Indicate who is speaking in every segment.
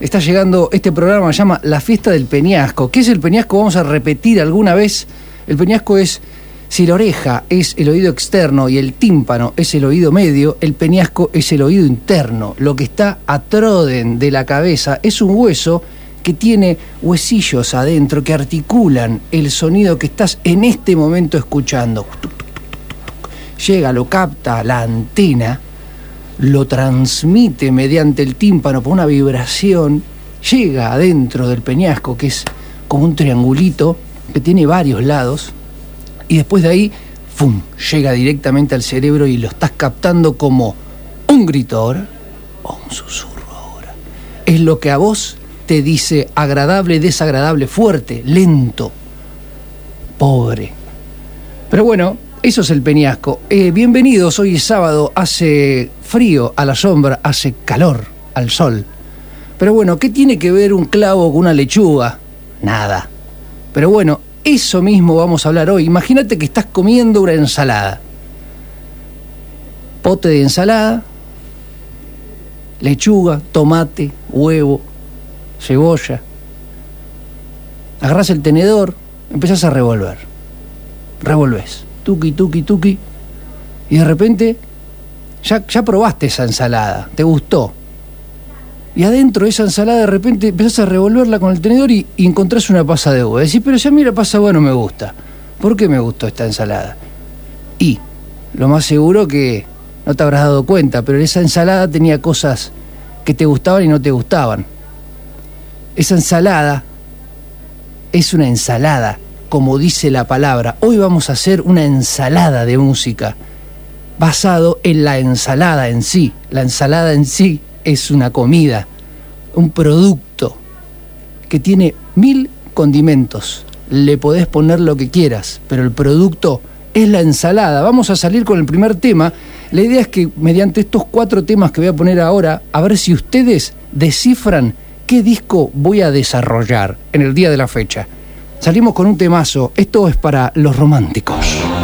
Speaker 1: Está llegando este programa, se llama La Fiesta del Peñasco. ¿Qué es el peñasco? Vamos a repetir alguna vez. El peñasco es, si la oreja es el oído externo y el tímpano es el oído medio, el peñasco es el oído interno. Lo que está a troden de la cabeza es un hueso que tiene huesillos adentro que articulan el sonido que estás en este momento escuchando. Llega, lo capta la antena, lo transmite mediante el tímpano por una vibración, llega adentro del peñasco, que es como un triangulito que tiene varios lados, y después de ahí, ¡fum!, llega directamente al cerebro y lo estás captando como un grito ahora o un susurro ahora. Es lo que a vos te dice agradable, desagradable, fuerte, lento, pobre. Pero bueno, eso es el peñasco. Eh, bienvenidos, hoy es sábado, hace frío a la sombra, hace calor al sol. Pero bueno, ¿qué tiene que ver un clavo con una lechuga? Nada. Pero bueno, eso mismo vamos a hablar hoy. Imagínate que estás comiendo una ensalada. Pote de ensalada, lechuga, tomate, huevo, cebolla. Agarras el tenedor, empezás a revolver. Revolves. Tuki, tuki, tuki. Y de repente ya, ya probaste esa ensalada, te gustó. Y adentro de esa ensalada de repente empezás a revolverla con el tenedor y, y encontrás una pasa de uva. Decís, pero ya mira, pasa bueno me gusta. ¿Por qué me gustó esta ensalada? Y lo más seguro que no te habrás dado cuenta, pero esa ensalada tenía cosas que te gustaban y no te gustaban. Esa ensalada es una ensalada, como dice la palabra. Hoy vamos a hacer una ensalada de música basado en la ensalada en sí. La ensalada en sí es una comida, un producto que tiene mil condimentos. Le podés poner lo que quieras, pero el producto es la ensalada. Vamos a salir con el primer tema. La idea es que mediante estos cuatro temas que voy a poner ahora, a ver si ustedes descifran qué disco voy a desarrollar en el día de la fecha. Salimos con un temazo. Esto es para los románticos.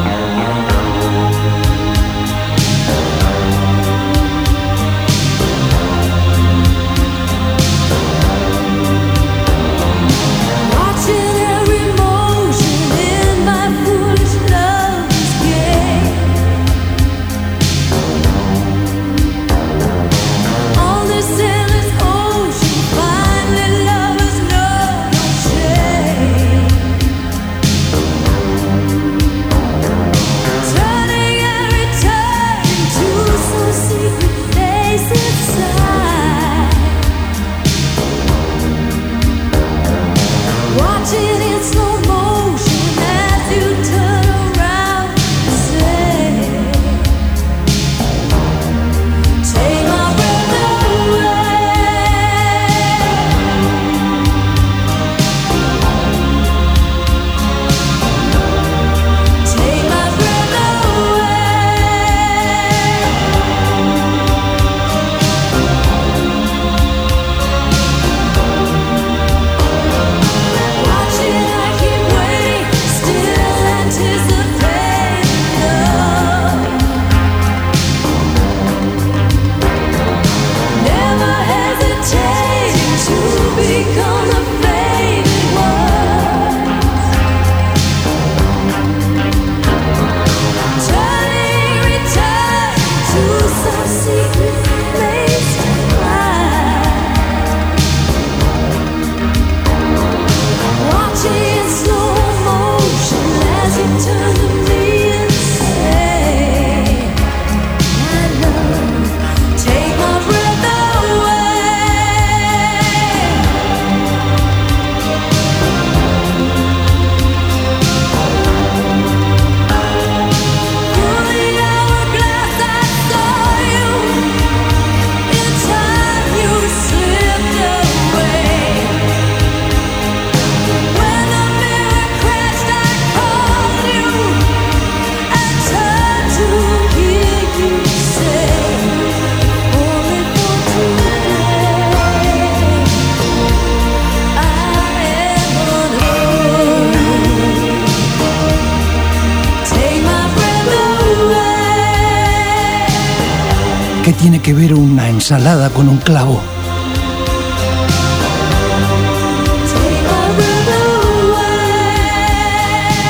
Speaker 1: que ver una ensalada con un clavo.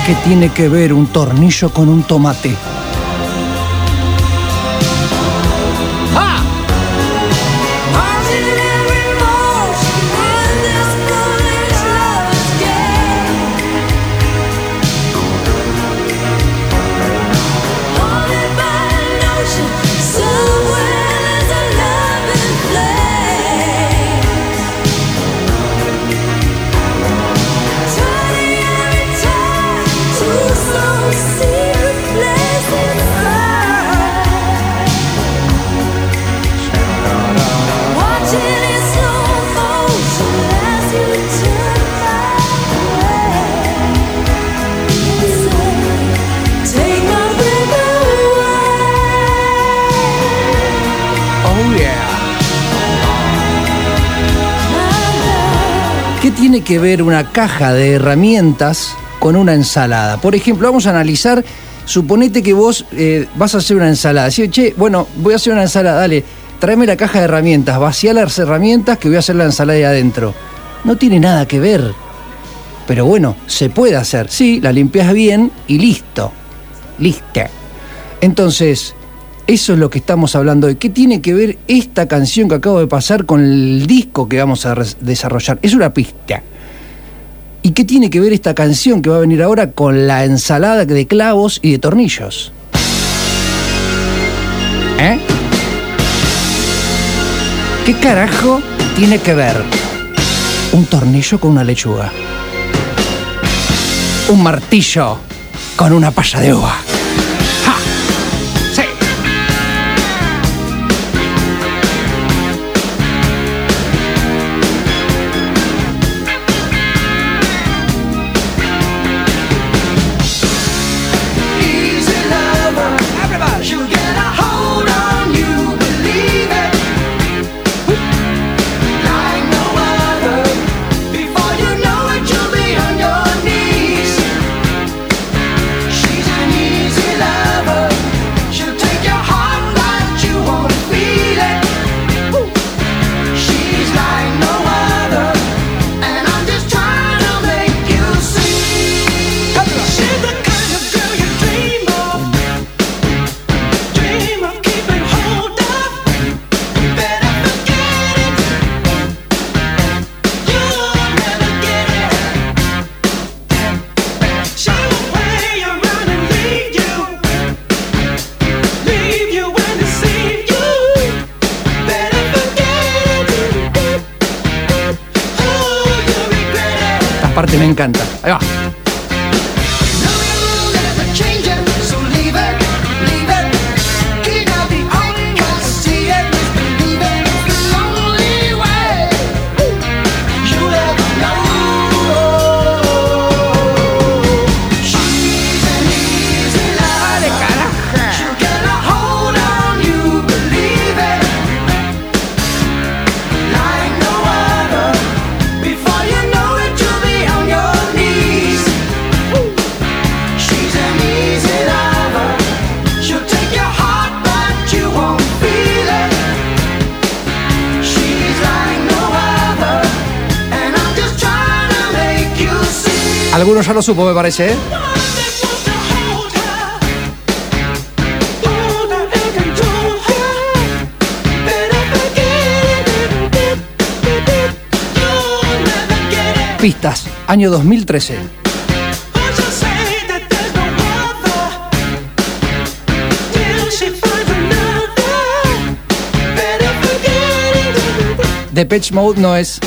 Speaker 2: ¿Qué tiene que ver un tornillo con un tomate? Tiene que ver una caja de herramientas con una ensalada? Por ejemplo, vamos a analizar, suponete que vos eh, vas a hacer una ensalada. Decís, che, bueno, voy a hacer una ensalada, dale, tráeme la caja de herramientas, vacía las herramientas que voy a hacer la ensalada ahí adentro. No tiene nada que ver. Pero bueno, se puede hacer. Sí, la limpias bien y listo. Listo. Entonces, eso es lo que estamos hablando hoy. ¿Qué tiene que ver esta canción que acabo de pasar con el disco que vamos a desarrollar? Es una pista. ¿Y qué tiene que ver esta canción que va a venir ahora con la ensalada de clavos y de tornillos? ¿Eh? ¿Qué carajo tiene que ver un tornillo con una lechuga? Un martillo con una palla de uva. Lo supo, me parece, ¿eh? Pistas, año 2013. Depeche Mode no es.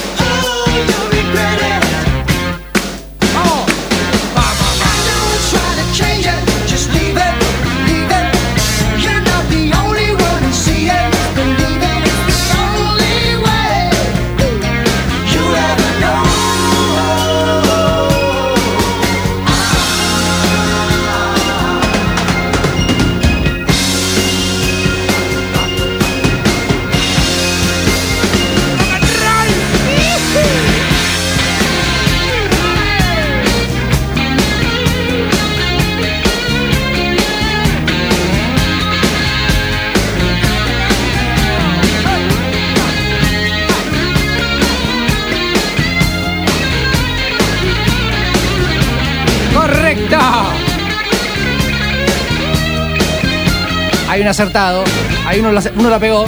Speaker 2: Un acertado. Hay uno, uno la pegó.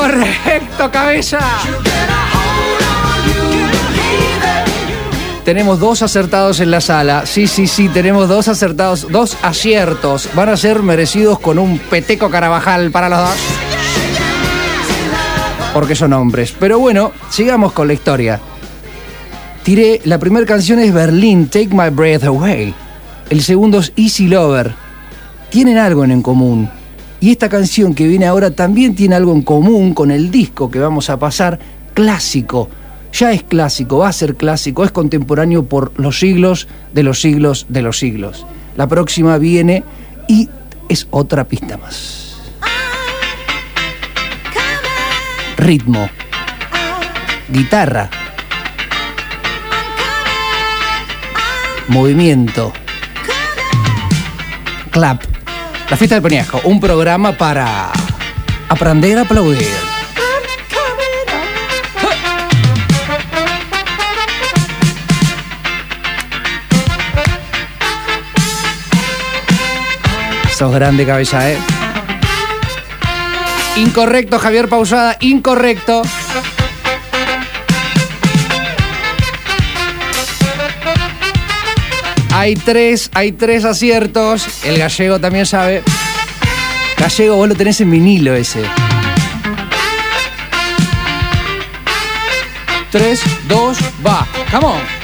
Speaker 2: Correcto, cabeza. Tenemos dos acertados en la sala. Sí, sí, sí, tenemos dos acertados, dos aciertos. Van a ser merecidos con un peteco carabajal para los dos. Porque son hombres. Pero bueno, sigamos con la historia. Tiré, la primera canción es Berlin, Take My Breath Away. El segundo es Easy Lover. Tienen algo en común. Y esta canción que viene ahora también tiene algo en común con el disco que vamos a pasar, clásico. Ya es clásico, va a ser clásico, es contemporáneo por los siglos de los siglos de los siglos. La próxima viene y es otra pista más. Ritmo, guitarra, movimiento, clap. La fiesta del peñasco, un programa para aprender a aplaudir. Sos grande cabeza, ¿eh? Incorrecto, Javier Pausada, incorrecto. Hay tres, hay tres aciertos. El gallego también sabe. Gallego, vos lo tenés en vinilo ese. Tres, dos, va. Come.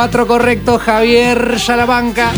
Speaker 2: Cuatro correctos, Javier Salamanca.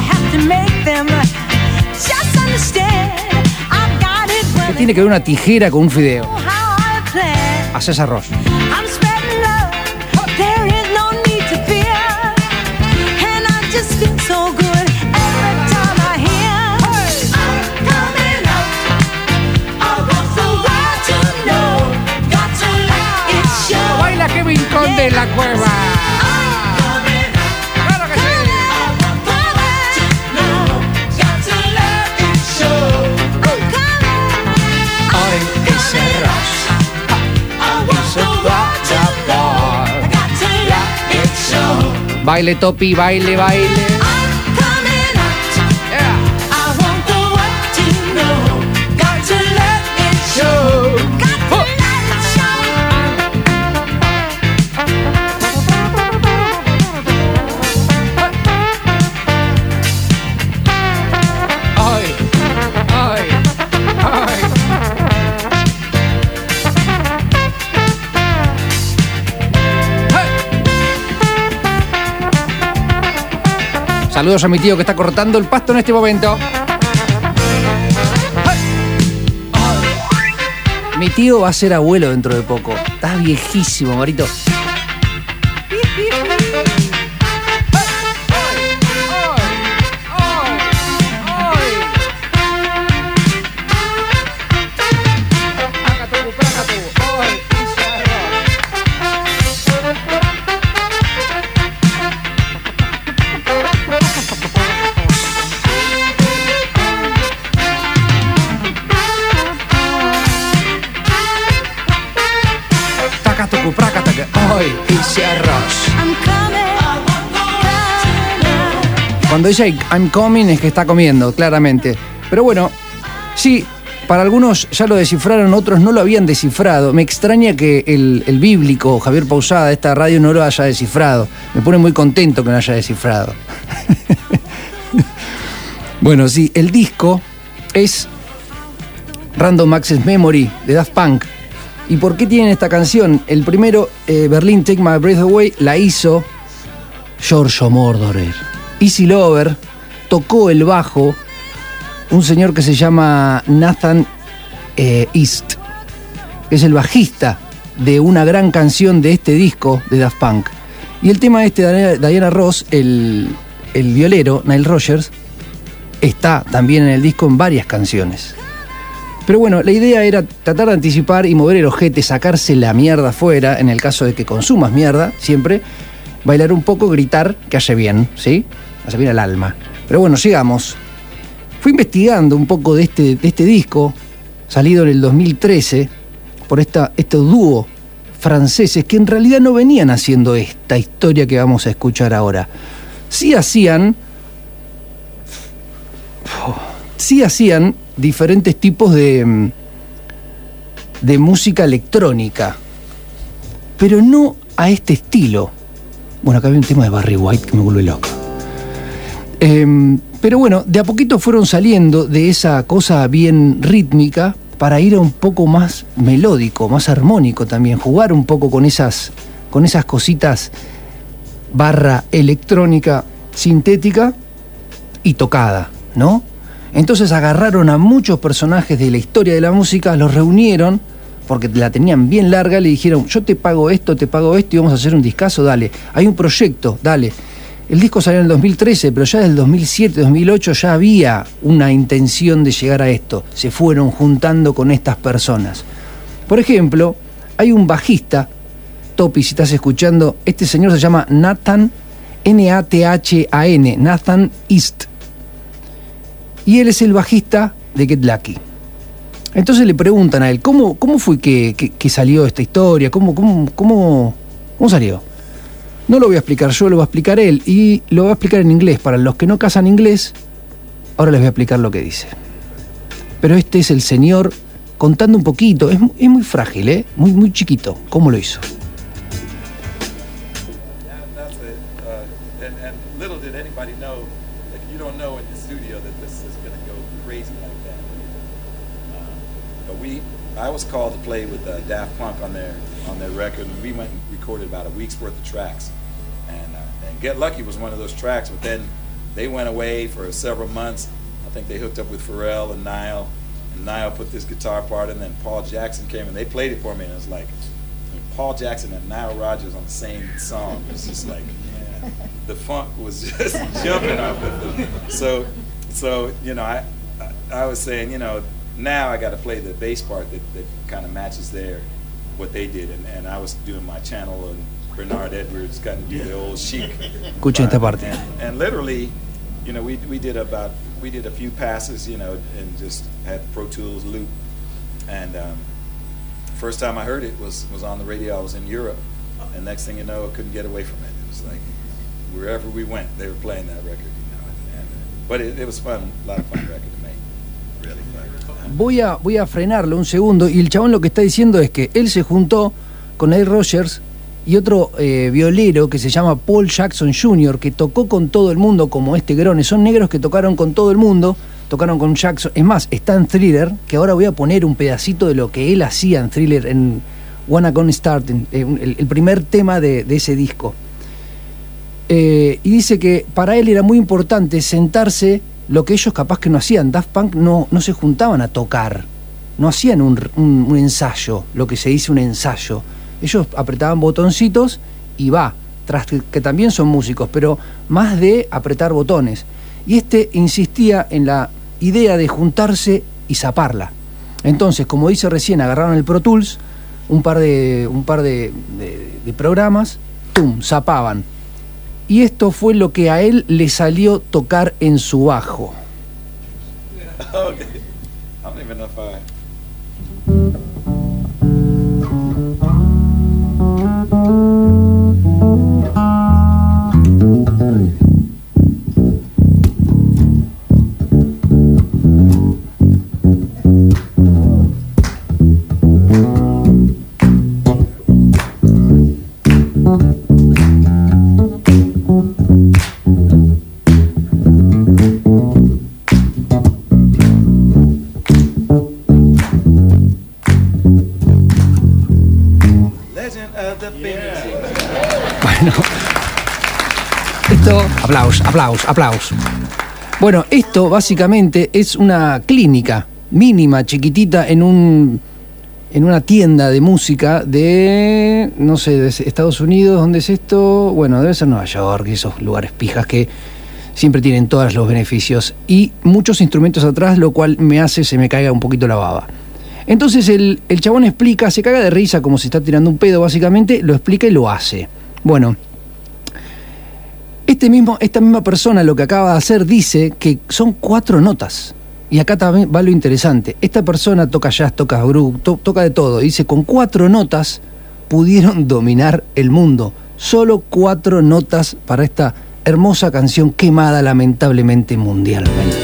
Speaker 1: Have to make them just understand. I've got it
Speaker 2: ¿Qué tiene que ver una tijera con un fideo? Haces arroz.
Speaker 1: I
Speaker 3: got to let it show.
Speaker 2: Baile topi, baile, baile.
Speaker 1: Saludos a mi tío que está cortando el pasto en este momento. Mi tío va a ser abuelo dentro de poco. Está viejísimo, Marito. Cuando dice I'm coming es que está comiendo, claramente. Pero bueno, sí, para algunos ya lo descifraron, otros no lo habían descifrado. Me extraña que el, bíblico Javier Pausada de esta radio no lo haya descifrado. Me pone muy contento que no haya descifrado. bueno, sí, el disco es Random Access Memory de Daft Punk. ¿Y por qué tienen esta canción? El primero, eh, Berlin Take My Breath Away, la hizo Giorgio Mordorer. Easy Lover tocó el bajo un señor que se llama Nathan eh, East, que es el bajista de una gran canción de este disco de Daft Punk. Y el tema este, Diana- Ross, el, el violero, Nile Rogers, está también en el disco en varias canciones. Pero bueno, la idea era tratar de anticipar y mover el ojete, sacarse la mierda afuera, en el caso de que consumas mierda, siempre, bailar un poco, gritar, que hace bien, ¿sí? Hace bien al alma. Pero bueno, sigamos. Fui investigando un poco de este, de este disco, salido en el 2013, por esta, este dúo franceses que en realidad no venían haciendo esta historia que vamos a escuchar ahora. Sí hacían sí hacían diferentes tipos de, de música electrónica, pero no a este estilo. Bueno, acá había un tema de Barry White que me vuelve loco. Em, pero bueno, de a poquito fueron saliendo de esa cosa bien rítmica para ir a un poco más melódico, más armónico también, jugar un poco con esas, con esas cositas barra electrónica sintética y tocada, ¿no? Entonces agarraron a muchos personajes de la historia de la música, los reunieron, porque la tenían bien larga, le dijeron, yo te pago esto, te pago esto y vamos a hacer un discazo, dale. Hay un proyecto, dale. El disco salió en el 2013, pero ya desde el 2007, 2008 ya había una intención de llegar a esto. Se fueron juntando con estas personas. Por ejemplo, hay un bajista, Topi, si estás escuchando, este señor se llama Nathan, N-A-T-H-A-N, Nathan East y él es el bajista de Get Lucky. Entonces le preguntan a él, ¿cómo, cómo fue que, que- que salió esta historia? ¿Cómo, cómo, cómo, ¿Cómo salió? No lo voy a explicar yo, lo va a explicar él y lo va a explicar en inglés. Para los que no casan inglés, ahora les voy a explicar lo que dice. Pero este es el señor contando un poquito, es, es muy frágil, ¿eh? muy, muy chiquito. ¿Cómo lo hizo?
Speaker 4: I was called to play with uh, Daft Punk on their on their record, and we went and recorded about a week's worth of tracks. Get Lucky was one of those tracks, but then they went away for several months. I think they hooked up with Pharrell and Nile, and Nile put this guitar part, and then Paul Jackson came and they played it for me, and it was like. Paul Jackson and Nile Rodgers on the same song. It's just like the funk was just jumping off of them. So, so you know, I, I, I was saying, you know, now I got to play the bass part that, that kind of matches their what they did, and, and I was doing my channel and Bernard Edwards kind of do the old chic.
Speaker 1: Escuchen esta parte.
Speaker 4: And, and literally, you know, we we did about we did a few passes, you know, and just had Pro Tools loop, and. Um, first time I heard it was was on the radio. I was in Europe, and next thing you know, I couldn't get away from it. It was like wherever we went, they were playing that record, you know. And, and, but it, it was fun, a lot of fun record to make, really fun.
Speaker 1: Voy a, voy a frenarlo un segundo y el chabón lo que está diciendo es que él se juntó con Ed Rogers y otro eh, violero que se llama Paul Jackson Jr., que tocó con todo el mundo como este grone. Son negros que tocaron con todo el mundo, tocaron con Jackson. Es más, está en Thriller, que ahora voy a poner un pedacito de lo que él hacía en Thriller, en Wanna Gonna Start, en- en el, el primer tema de, ese disco. Eh, y dice que para él era muy importante sentarse, lo que ellos capaz que no hacían. Daft Punk no, no se juntaban a tocar, no hacían un, un- un ensayo, lo que se dice un ensayo. Ellos apretaban botoncitos y va, tras que, también son músicos, pero más de apretar botones. Y este insistía en la idea de juntarse y zaparla. Entonces, como dice recién, agarraron el Pro Tools, un par de, un par de, programas, ¡tum! zapaban. Y esto fue lo que a él le salió tocar en su bajo.
Speaker 4: Thank you.
Speaker 1: Bueno. Esto, aplausos, aplausos, aplausos. Bueno, esto básicamente es una clínica mínima, chiquitita, en un en una tienda de música de, no sé, de Estados Unidos, ¿dónde es esto? Bueno, debe ser Nueva York, esos lugares pijas que siempre tienen todos los beneficios y muchos instrumentos atrás, lo cual me hace se me caiga un poquito la baba. Entonces el, el chabón explica, se caga de risa como si está tirando un pedo básicamente, lo explica y lo hace. Bueno, este mismo, esta misma persona lo que acaba de hacer dice que son cuatro notas. Y acá también va lo interesante. Esta persona toca jazz, toca groove, to- toca de todo. Dice, con cuatro notas pudieron dominar el mundo. Solo cuatro notas para esta hermosa canción quemada lamentablemente mundialmente.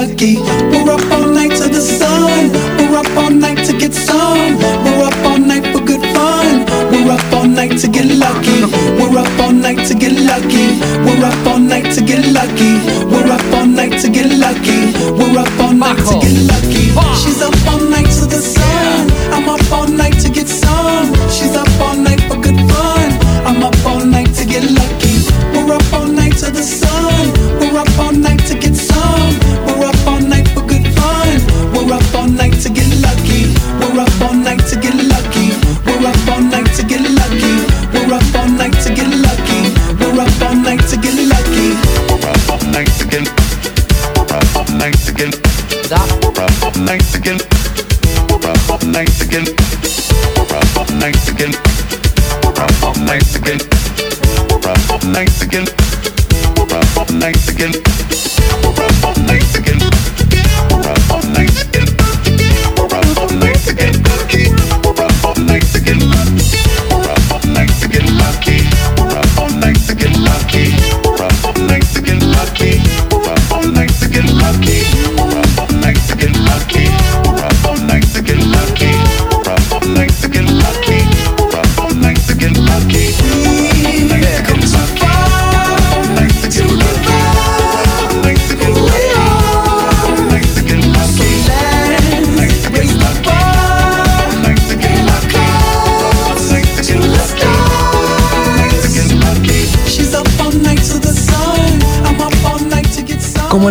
Speaker 5: lucky. We're up all night to the sun. We're up all night to get some. We're up all night for good fun. We're up all night to get lucky. We're up all night to get lucky. We're up all night to get lucky. We're up all night to get lucky. We're up all night to get lucky. She's up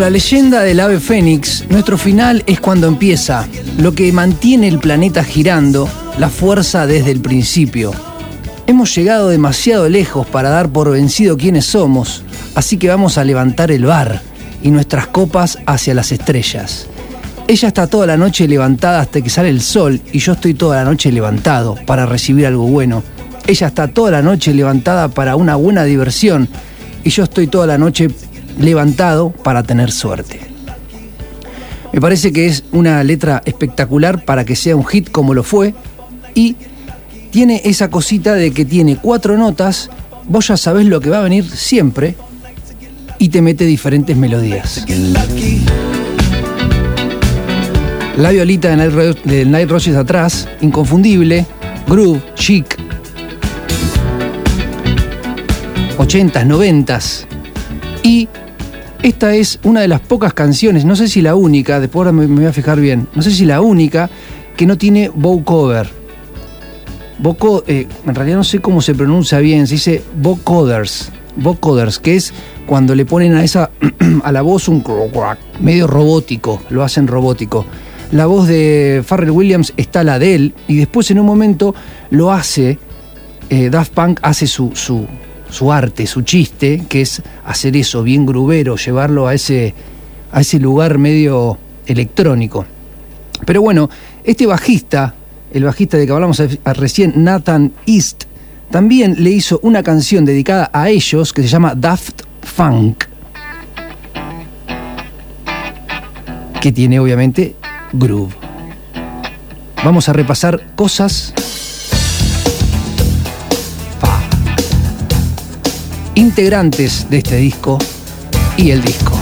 Speaker 1: La leyenda del ave fénix, nuestro final es cuando empieza, lo que mantiene el planeta girando, la fuerza desde el principio. Hemos llegado demasiado lejos para dar por vencido quiénes somos, así que vamos a levantar el bar y nuestras copas hacia las estrellas. Ella está toda la noche levantada hasta que sale el sol y yo estoy toda la noche levantado para recibir algo bueno. Ella está toda la noche levantada para una buena diversión y yo estoy toda la noche levantado para tener suerte. Me parece que es una letra espectacular para que sea un hit como lo fue y tiene esa cosita de que tiene cuatro notas, vos ya sabés lo que va a venir siempre y te mete diferentes melodías. La violita de Night, Ro- de Night Roses atrás, inconfundible, groove, chic. 80s, 90s. Y esta es una de las pocas canciones, no sé si la única, después ahora me, voy a fijar bien, no sé si la única que no tiene bow cover. Eh, en realidad no sé cómo se pronuncia bien, se dice vocoders, vocoders, que es cuando le ponen a esa a la voz un medio robótico, lo hacen robótico. La voz de Farrell Williams está la de él y después en un momento lo hace eh, Daft Punk hace su, su, su arte, su chiste, que es hacer eso bien grubero, llevarlo a ese, a ese lugar medio electrónico. Pero bueno, este bajista, el bajista de que hablamos recién, Nathan East, también le hizo una canción dedicada a ellos que se llama Daft Funk. Que tiene obviamente groove. Vamos a repasar cosas. Integrantes de este disco y el disco.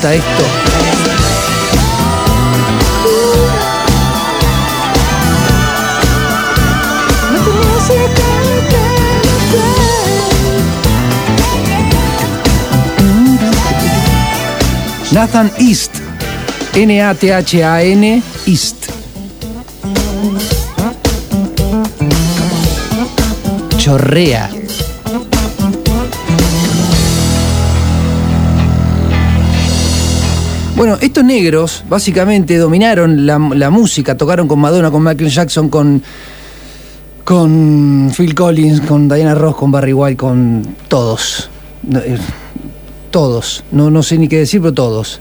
Speaker 1: Gusta esto? Nathan East. N-A-T-H-A-N East. Chorrea. Bueno, estos negros básicamente dominaron la, la música, tocaron con Madonna, con Michael Jackson, con, con Phil Collins, con Diana Ross, con Barry White, con todos. Eh, Todos, no, no sé ni qué decir, pero todos.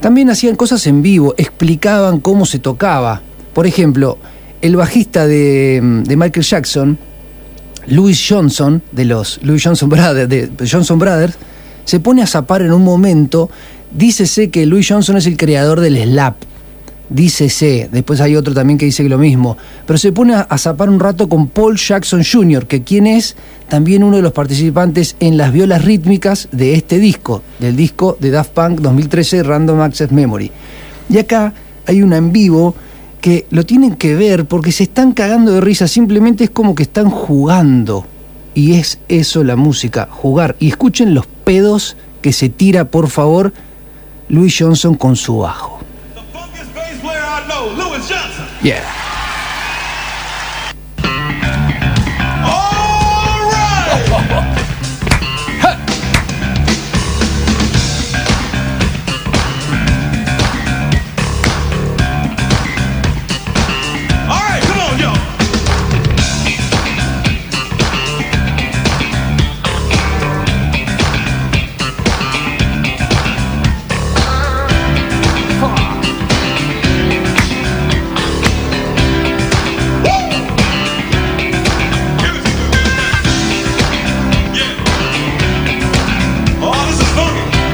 Speaker 1: También hacían cosas en vivo, explicaban cómo se tocaba. Por ejemplo, el bajista de, de Michael Jackson, Louis Johnson, de los Louis Johnson Brothers, de Johnson Brothers, se pone a zapar en un momento. Dícese que Louis Johnson es el creador del slap. Dícese. Después hay otro también que dice lo mismo. Pero se pone a, zapar un rato con Paul Jackson Jr., que quien es también uno de los participantes en las violas rítmicas de este disco, del disco de Daft Punk 2013 Random Access Memory. Y acá hay una en vivo que lo tienen que ver porque se están cagando de risa, simplemente es como que están jugando. Y es eso la música, jugar. Y escuchen los pedos que se tira, por favor, Louis Johnson con su bajo.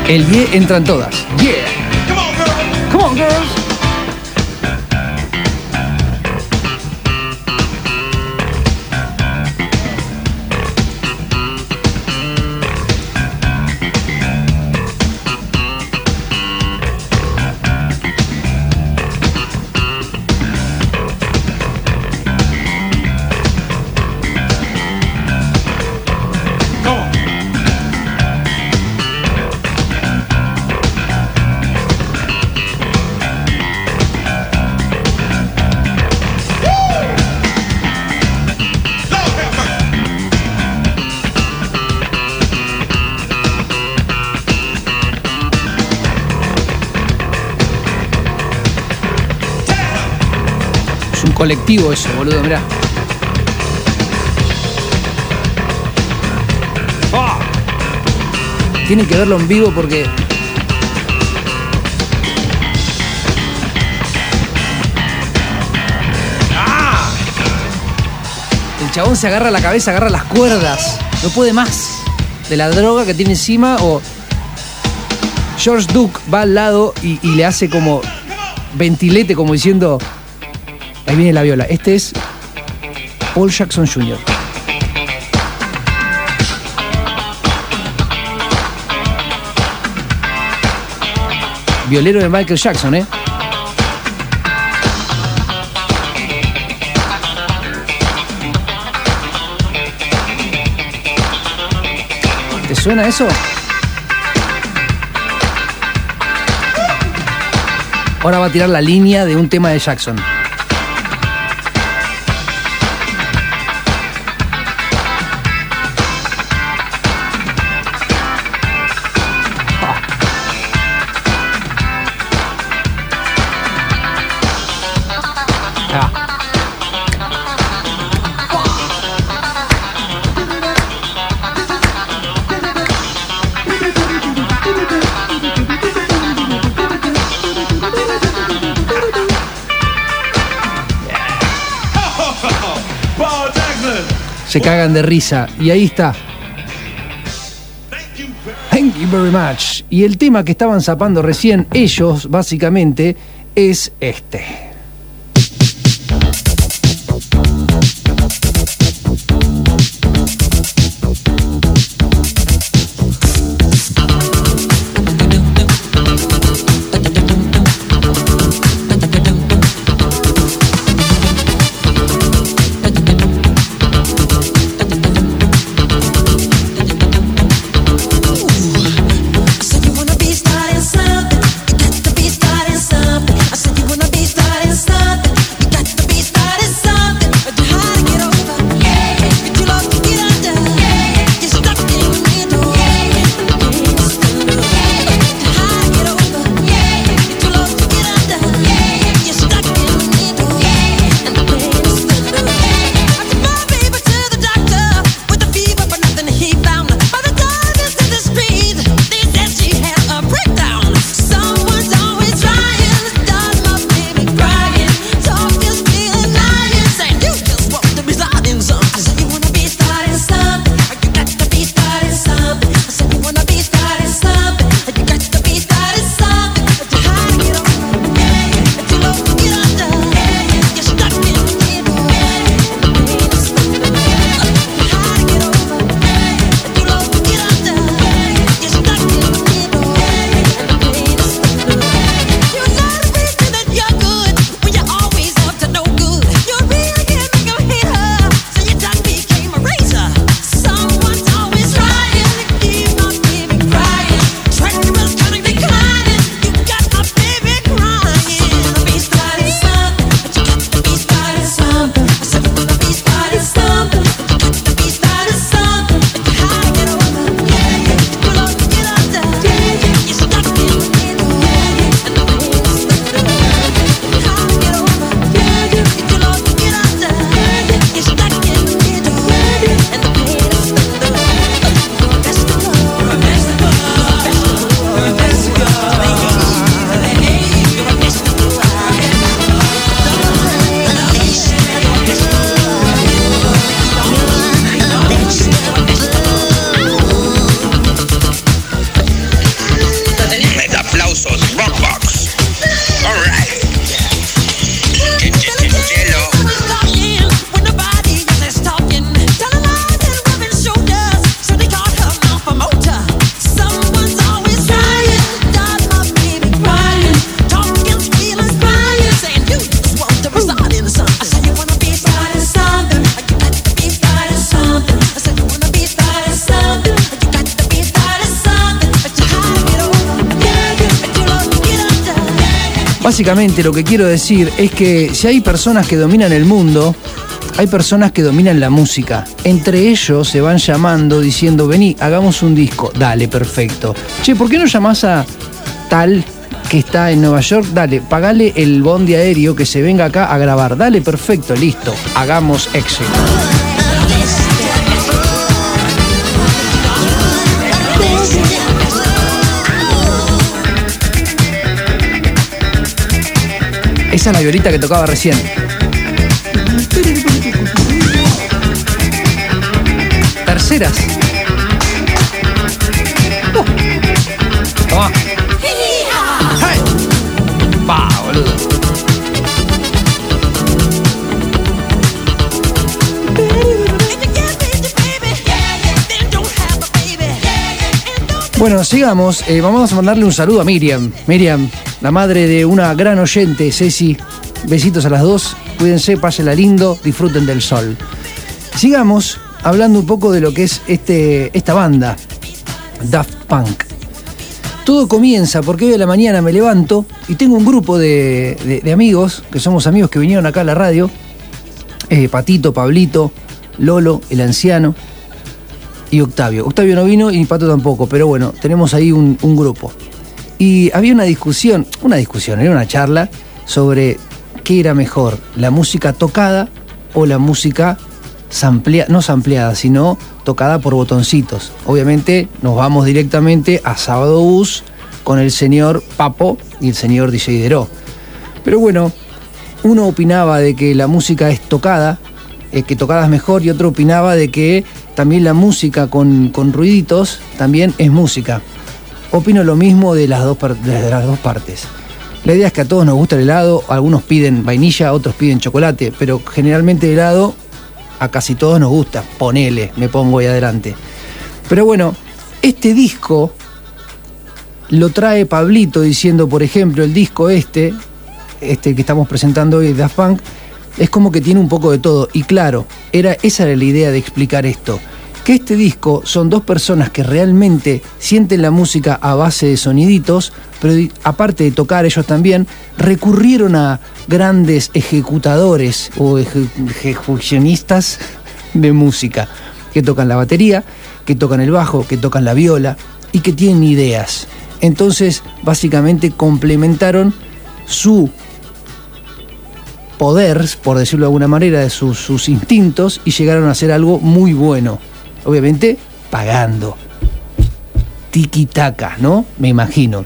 Speaker 1: El ye entran todas. Yeah. Colectivo eso, boludo, mirá. Ah. Tienen que verlo en vivo porque. El chabón se agarra la cabeza, agarra las cuerdas. No puede más de la droga que tiene encima o. George Duke va al lado y le hace como ventilete, como diciendo. Ahí viene la viola. Este es Paul Jackson Jr. Violero de Michael Jackson, ¿eh?
Speaker 2: ¿Te suena eso? Ahora va a tirar la línea de un tema de
Speaker 1: Jackson.
Speaker 2: se cagan de risa. Y ahí está.
Speaker 1: Thank you very
Speaker 2: much. Y el tema que estaban zapando recién ellos, básicamente, es este. básicamente lo que quiero decir es que si hay personas que dominan el mundo, hay personas que dominan la música. Entre ellos se van llamando diciendo, vení, hagamos un disco. Dale, perfecto. Che, ¿por qué no llamás a tal que está en Nueva York? Dale, pagale el bondi aéreo que se venga acá a grabar. Dale, perfecto, listo. Hagamos éxito. Esa es la violita que tocaba recién. Terceras. Uh. Hey. Pa. Bueno, sigamos. Eh, vamos a mandarle un saludo a Miriam. Miriam, la madre de una gran oyente, Ceci. Besitos a las dos, cuídense, pásenla lindo, disfruten del sol. Sigamos hablando un poco de lo que es este, esta banda,
Speaker 1: Daft Punk. Todo comienza porque hoy a la mañana me levanto y tengo un grupo de, amigos, que somos amigos que vinieron acá a la radio, eh, Patito, Pablito, Lolo, el anciano, y Octavio. Octavio no vino y Pato tampoco, pero bueno, tenemos ahí un grupo. Y había una discusión, una discusión, era una charla sobre qué era mejor, la música tocada o la música no sampleada, sino tocada por botoncitos. Obviamente nos vamos directamente a Sábado Bus con el señor Papo y el señor DJ Deró. Pero bueno, uno opinaba de que la música es tocada, eh, que tocada es mejor, y otro opinaba de que también la música con, con ruiditos también es música. Opino lo mismo de las, dos de las dos partes. La idea es que a todos nos gusta el helado, algunos piden vainilla, otros piden chocolate, pero generalmente el helado a casi todos nos gusta. Ponele, me pongo ahí adelante. Pero bueno, este disco lo trae Pablito diciendo, por ejemplo, el disco este, este que estamos presentando hoy, Daft Punk, es como que tiene un poco de todo. Y claro, era, esa era la idea de explicar esto. Que este disco son dos personas que realmente sienten la música a base de soniditos, pero aparte de tocar ellos también, recurrieron a grandes ejecutadores o eje- ejecucionistas de música, que tocan la batería, que tocan el bajo, que tocan la viola y que tienen ideas. Entonces, básicamente complementaron su poder, por decirlo de alguna manera, de sus, sus instintos y llegaron a hacer algo muy bueno. Obviamente, pagando. Tiki-taka, ¿no? Me imagino.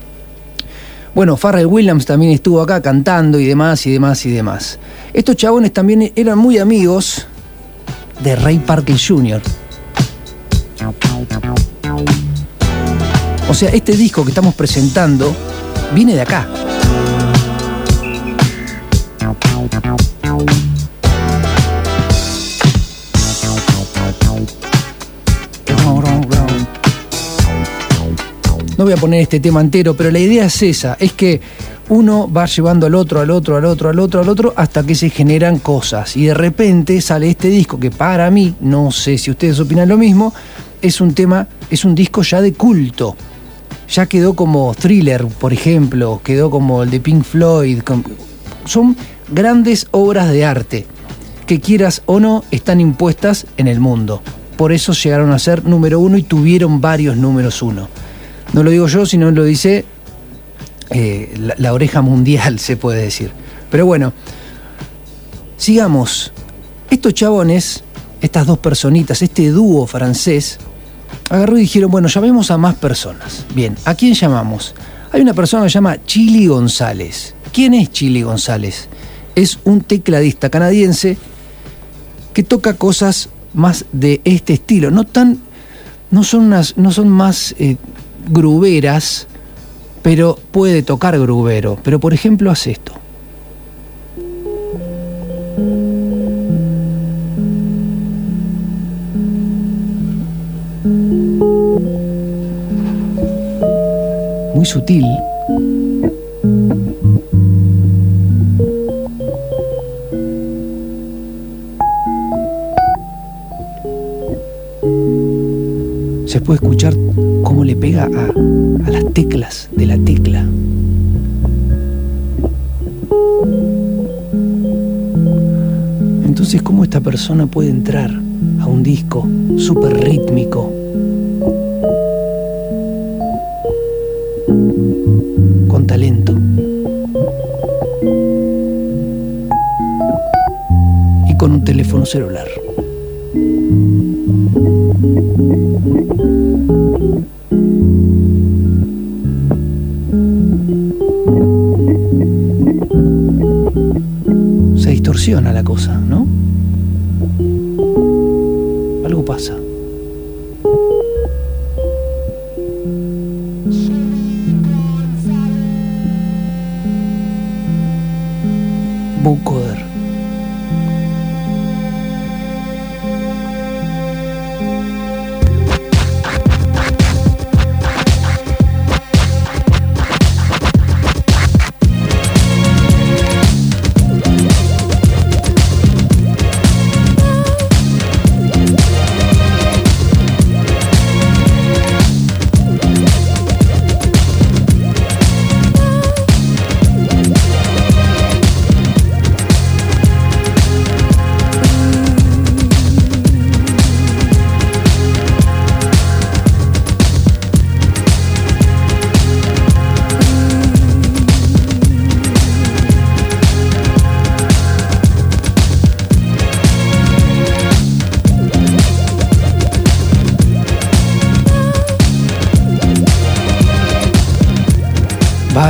Speaker 1: Bueno, Farrell Williams también estuvo acá cantando y demás y demás y demás. Estos chabones también eran muy amigos de Ray Parker Jr. O sea, este disco que estamos presentando viene de acá. No voy a poner este tema entero, pero la idea es esa, es que uno va llevando al otro, al otro, al otro, al otro, al otro, hasta que se generan cosas. Y de repente sale este disco que para mí, no sé si ustedes opinan lo mismo, es un tema, es un disco ya de culto. Ya quedó como thriller, por ejemplo, quedó como el de Pink Floyd. Son grandes obras de arte que quieras o no están impuestas en el mundo. Por eso llegaron a ser número uno y tuvieron varios números uno. No lo digo yo, sino lo dice eh, la, oreja mundial, se puede decir. Pero bueno, sigamos. Estos chabones, estas dos personitas, este dúo francés, agarró y dijeron, bueno, llamemos a más personas. Bien, ¿a quién llamamos? Hay una persona que se llama Chili González. ¿Quién es Chili González? Es un tecladista canadiense que toca cosas más de este estilo, no tan, no son unas, no son más eh, gruberas, pero puede tocar grubero. Pero por ejemplo hace esto. Muy sutil. Se puede escuchar cómo le pega a, a las teclas de la tecla. Entonces, ¿cómo esta persona puede entrar a un disco súper rítmico? Con talento. Y con un teléfono celular. Se distorsiona la cosa, ¿no?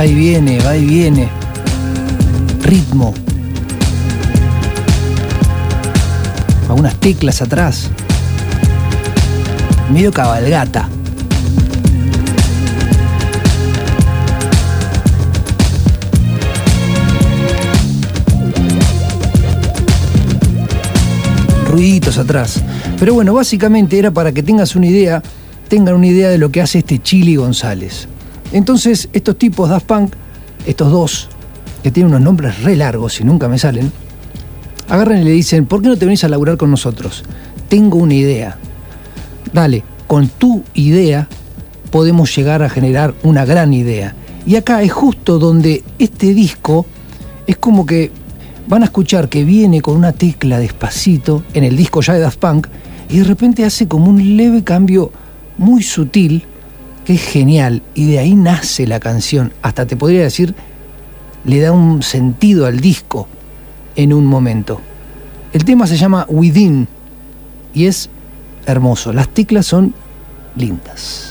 Speaker 1: Va y viene, va y viene. Ritmo. Algunas teclas atrás. Medio cabalgata. ruiditos atrás. Pero bueno, básicamente era para que tengas una idea, tengan una idea de lo que hace este Chili González. Entonces, estos tipos Daft Punk, estos dos, que tienen unos nombres re largos y nunca me salen, agarran y le dicen, ¿por qué no te venís a laburar con nosotros? Tengo una idea. Dale, con tu idea podemos llegar a generar una gran idea. Y acá es justo donde este disco es como que van a escuchar que viene con una tecla despacito en el disco ya de Daft Punk y de repente hace como un leve cambio muy sutil es genial y de ahí nace la canción. Hasta te podría decir, le da un sentido al disco en un momento. El tema se llama Within y es hermoso. Las teclas son lindas.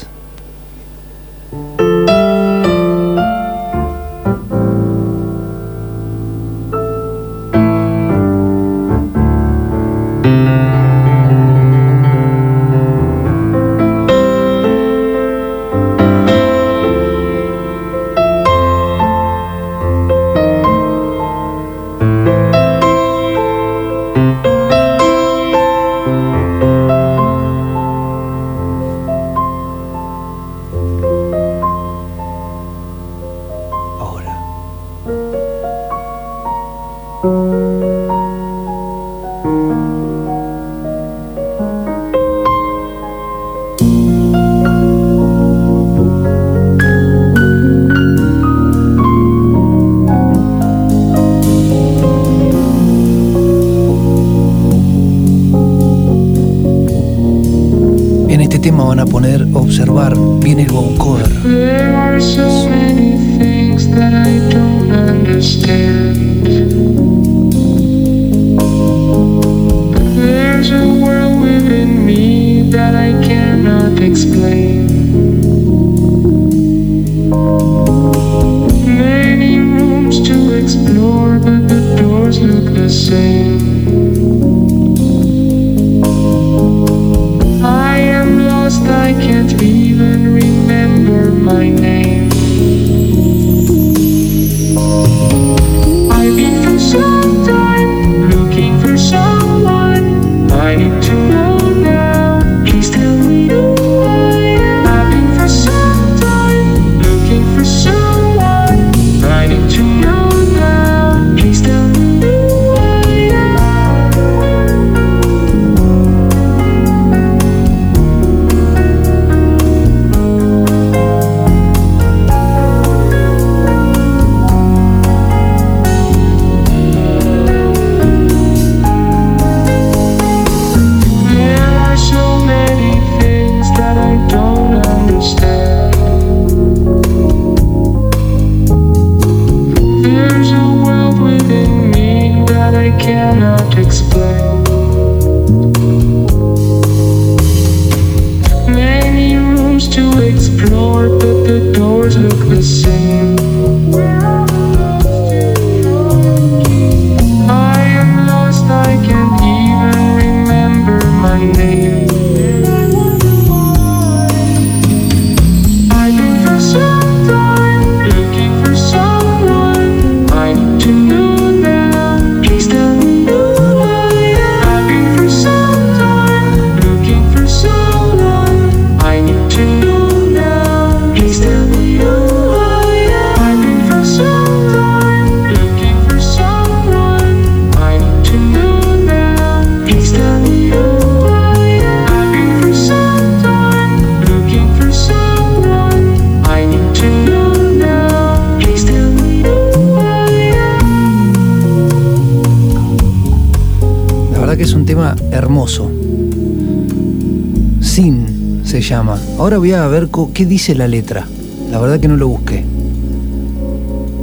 Speaker 1: Voy a ver qué dice la letra. La verdad que no lo busqué.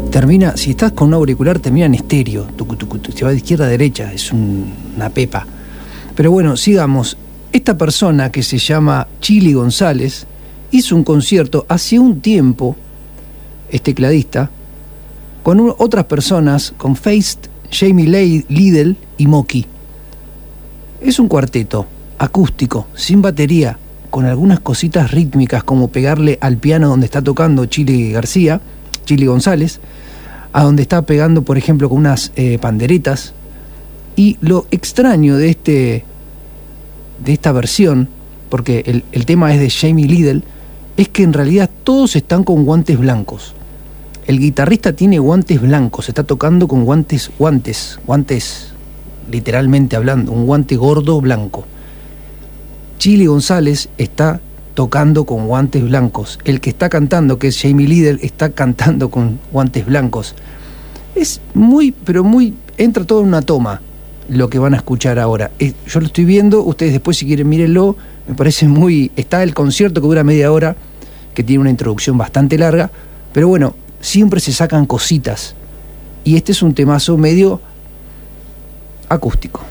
Speaker 1: Termina, si estás con un auricular, termina en estéreo. Tucu, tucu, tu- Se va de izquierda a derecha. Es un- una pepa. Pero bueno, sigamos. Esta persona que se llama Chili González hizo un concierto hace un tiempo es tecladista, con otras personas, con Feist, Jamie Lay- Liddell y Moki. Es un cuarteto acústico, sin batería, con algunas cositas rítmicas como pegarle al piano donde está tocando Chile García, Chile González, a donde está pegando, por ejemplo, con unas eh, panderetas. Y lo extraño de este de esta versión, porque el, el tema es de Jamie Liddell, es que en realidad todos están con guantes blancos. El guitarrista tiene guantes blancos, está tocando con guantes, guantes, guantes, literalmente hablando, un guante gordo blanco. Chili González está tocando con guantes blancos. El que está cantando, que es Jamie Liddell, está cantando con guantes blancos. Es muy, pero muy. entra todo en una toma lo que van a escuchar ahora. Yo lo estoy viendo, ustedes después si quieren mírenlo, me parece muy... Está el concierto que dura media hora, que tiene una introducción bastante larga, pero bueno, siempre se sacan cositas. Y este es un temazo medio acústico.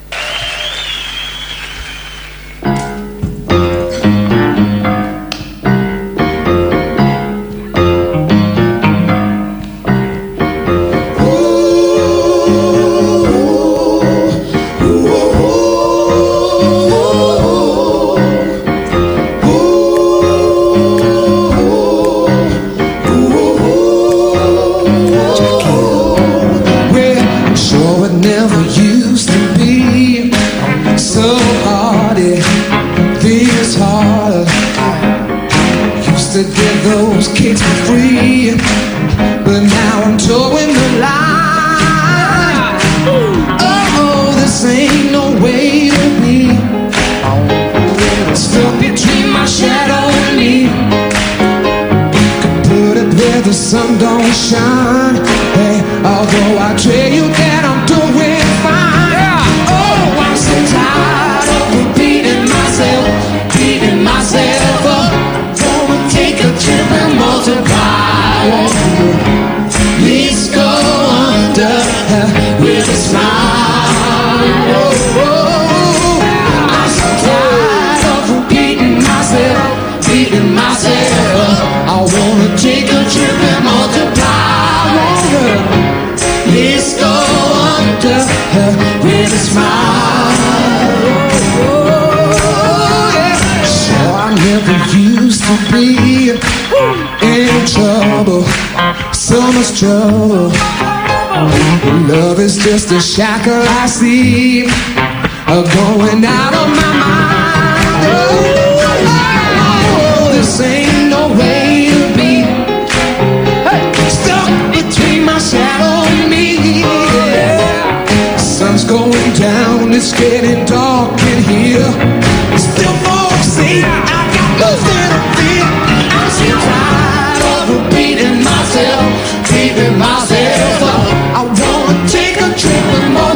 Speaker 6: Although I tell you that trouble. Love is just a shackle I see, uh, going out of my mind. Oh, this ain't no way to be. Stuck between my shadow and me. yeah. Sun's going down, it's getting dark in here. Still folks see I got nothing to fear. I'm take a trip and multiply.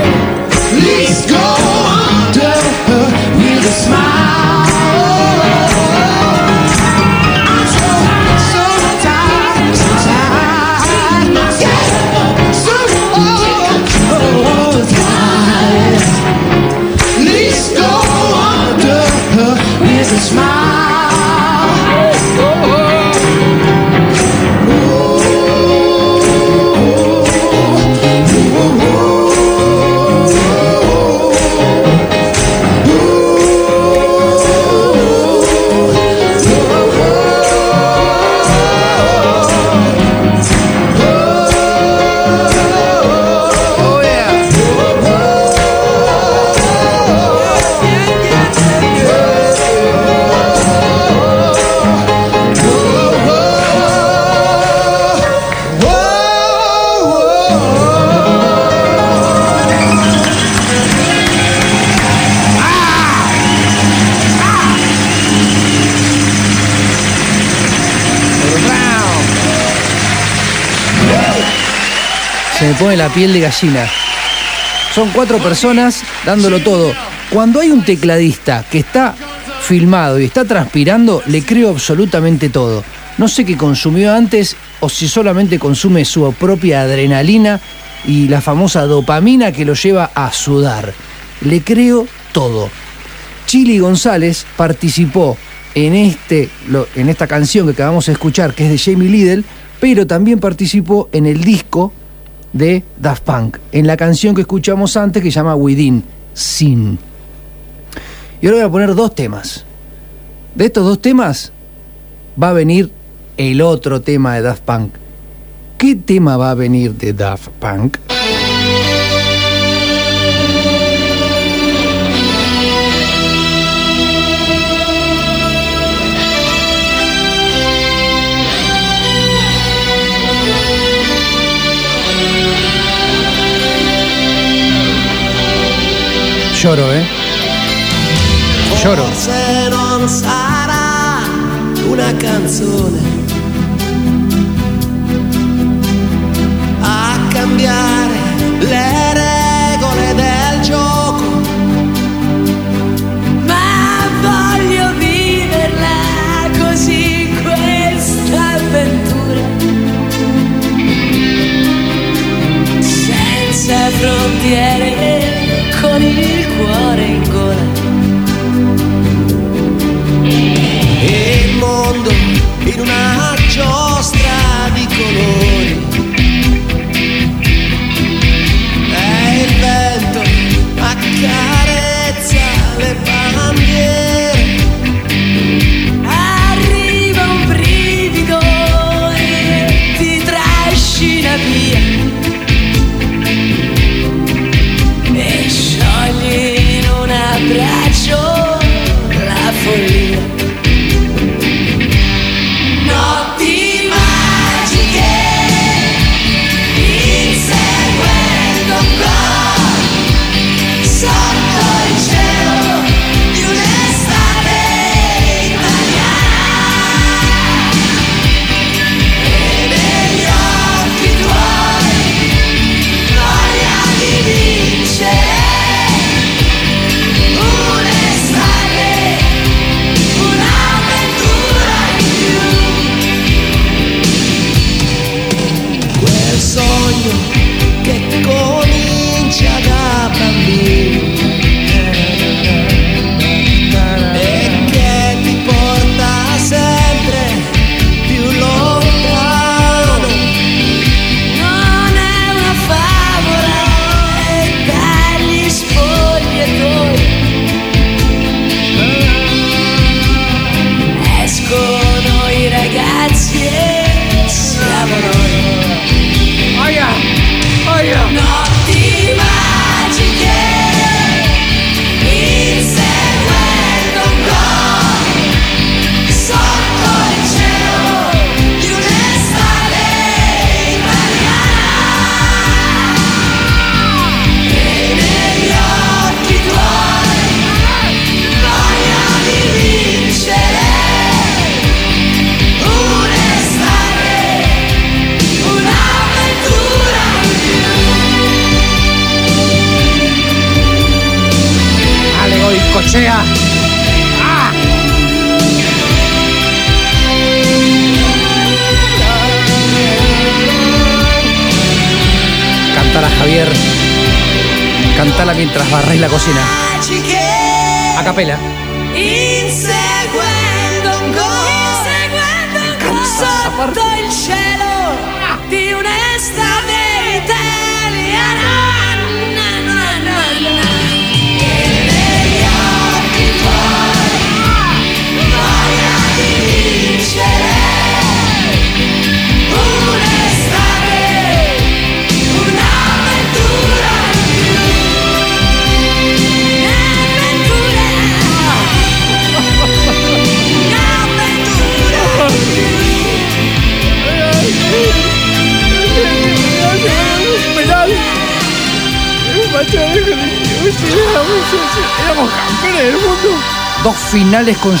Speaker 1: la piel de gallina. Son cuatro personas dándolo todo. Cuando hay un tecladista que está filmado y está transpirando, le creo absolutamente todo. No sé qué consumió antes o si solamente consume su propia adrenalina y la famosa dopamina que lo lleva a sudar. Le creo todo. Chili González participó en, este, en esta canción que acabamos de escuchar, que es de Jamie Liddell, pero también participó en el disco de Daft Punk, en la canción que escuchamos antes que se llama Within, Sin. Y ahora voy a poner dos temas. De estos dos temas va a venir el otro tema de Daft Punk. ¿Qué tema va a venir de Daft Punk? Lloro, ¿eh? Lloro.
Speaker 7: Forse non sarà una canzone a cambiare le regole del gioco,
Speaker 2: Ma voglio viverla così questa avventura Senza frontiere
Speaker 7: mondo in una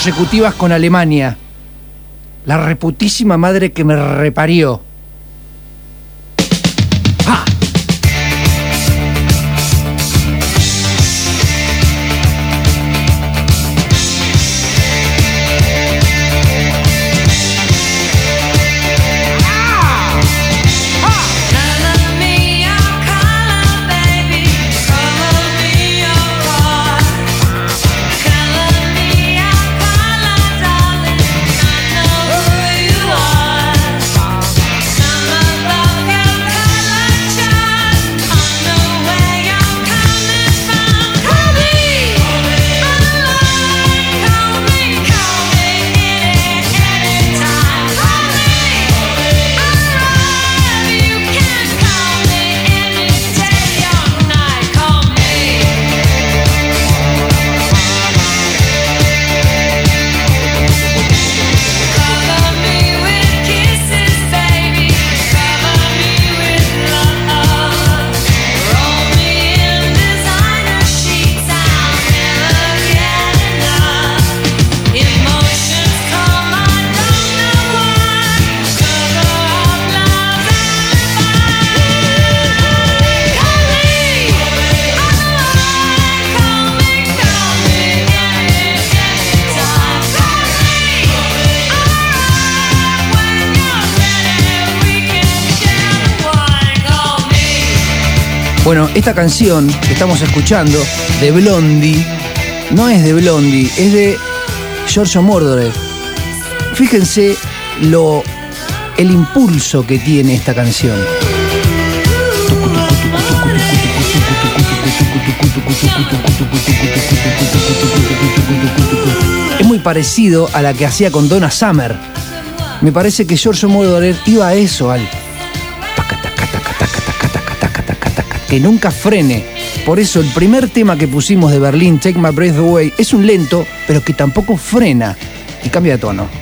Speaker 1: consecutivas con Alemania. La reputísima madre que me reparió. Esta canción que estamos escuchando de Blondie no es de Blondie, es de Giorgio Moroder. Fíjense lo el impulso que tiene esta canción. Es muy parecido a la que hacía con Donna Summer. Me parece que Giorgio Moroder iba a eso, al que nunca frene. Por eso el primer tema que pusimos de Berlín, Take My Breath Away, es un lento, pero que tampoco frena y cambia de tono.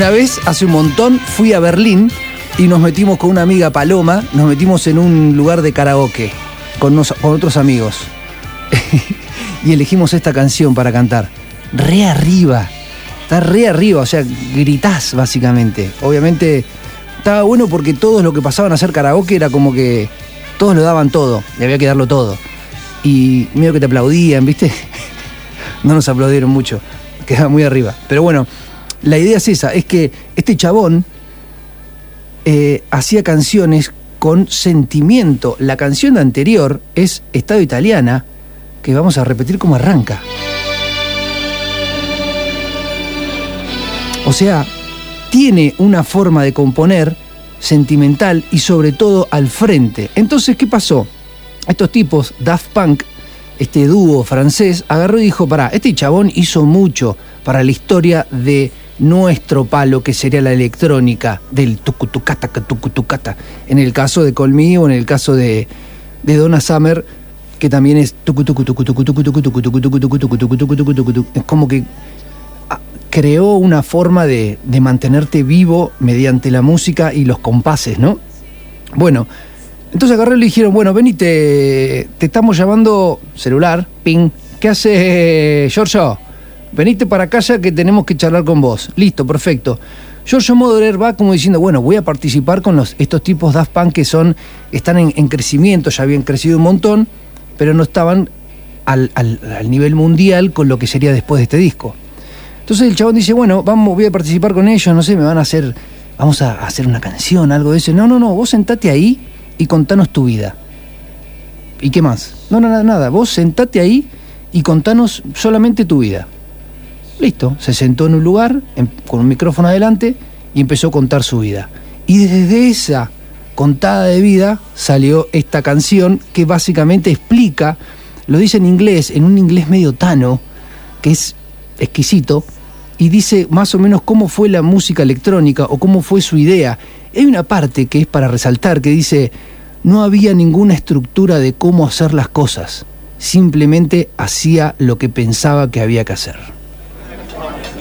Speaker 1: Una vez, hace un montón, fui a Berlín y nos metimos con una amiga Paloma, nos metimos en un lugar de karaoke con, otros amigos. y elegimos esta canción para cantar. Re arriba. Está re arriba, o sea, gritás básicamente. Obviamente estaba bueno porque todos lo que pasaban a hacer karaoke era como que todos lo daban todo, y había que darlo todo. Y medio que te aplaudían, ¿viste? no nos aplaudieron mucho, quedaba muy arriba. Pero bueno, la idea es esa, es que este chabón eh, hacía canciones con sentimiento. La canción anterior es Estado Italiana, que vamos a repetir como arranca. O sea, tiene una forma de componer sentimental y sobre todo al frente. Entonces, ¿qué pasó? Estos tipos, Daft Punk, este dúo francés, agarró y dijo, pará, este chabón hizo mucho para la historia de nuestro palo, que sería la electrónica, del tucutucata, tucutucata. En el caso de Colmí o en el caso de, de Donna Summer, que también es. Es como que creó una forma de, mantenerte vivo mediante la música y los compases, ¿no? Bueno, entonces agarré y le dijeron, bueno, ven y te, te estamos llamando celular, ping. ¿Qué hace Giorgio? Venite para casa que tenemos que charlar con vos. Listo, perfecto. Giorgio Moroder va como diciendo, bueno, voy a participar con los, estos tipos Daft Punk que son, están en, en crecimiento, ya habían crecido un montón, pero no estaban al, al- nivel mundial con lo que sería después de este disco. Entonces el chabón dice, bueno, vamos, voy a participar con ellos, no sé, me van a hacer, vamos a hacer una canción, algo de eso. No, no, no, vos sentate ahí y contanos tu vida. ¿Y qué más? No, no, nada, nada, vos sentate ahí y contanos solamente tu vida. Listo, se sentó en un lugar con un micrófono adelante y empezó a contar su vida. Y desde esa contada de vida salió esta canción que básicamente explica, lo dice en inglés, en un inglés medio tano, que es exquisito, y dice más o menos cómo fue la música electrónica o cómo fue su idea. Hay una parte que es para resaltar que dice, no había ninguna estructura de cómo hacer las cosas, simplemente hacía lo que pensaba que había que hacer.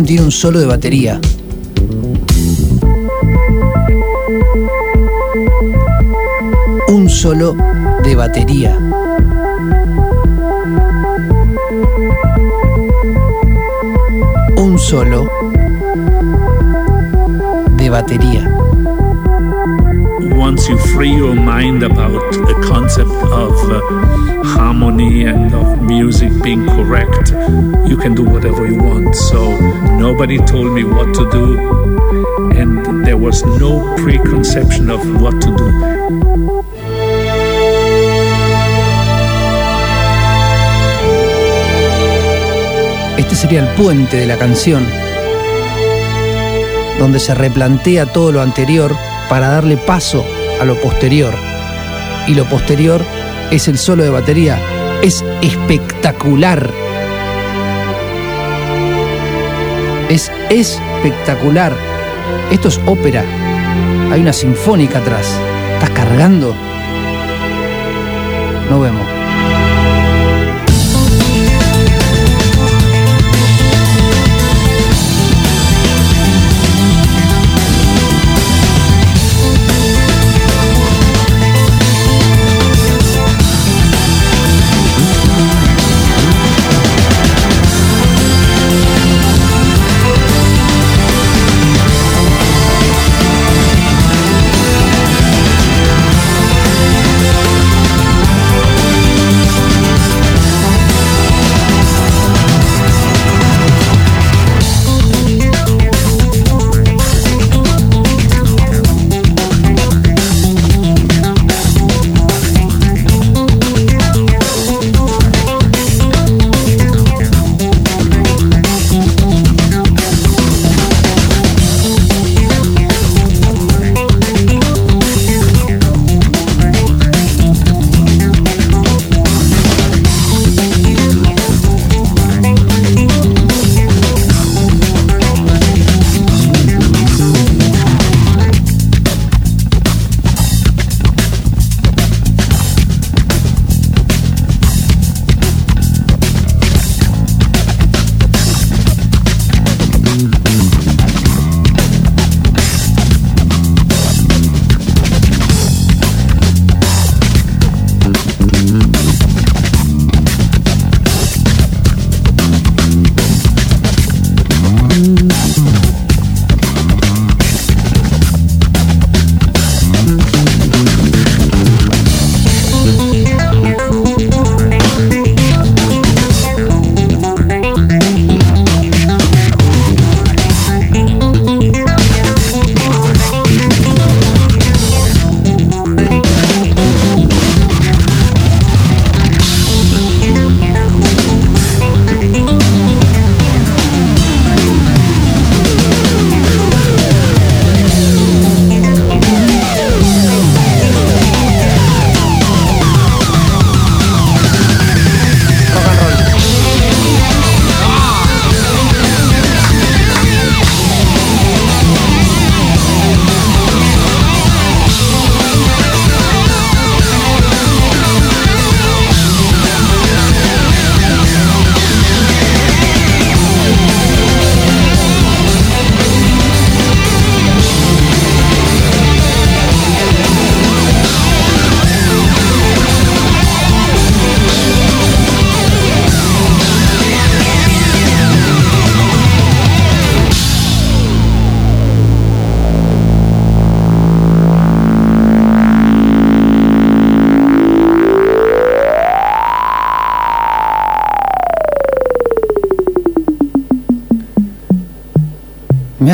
Speaker 1: Tiene un solo de batería. Un solo de batería. Un solo de batería.
Speaker 8: Once free mind about the concept of uh, harmony and of music being correct, you can do whatever you want. So nobody told me what to do, and there was no preconception of what to do.
Speaker 1: Este sería el puente de la canción, donde se replantea todo lo anterior para darle paso a lo posterior. Y lo posterior es el solo de batería. Es espectacular. Es espectacular. Esto es ópera. Hay una sinfónica atrás. ¿Estás cargando? Nos vemos.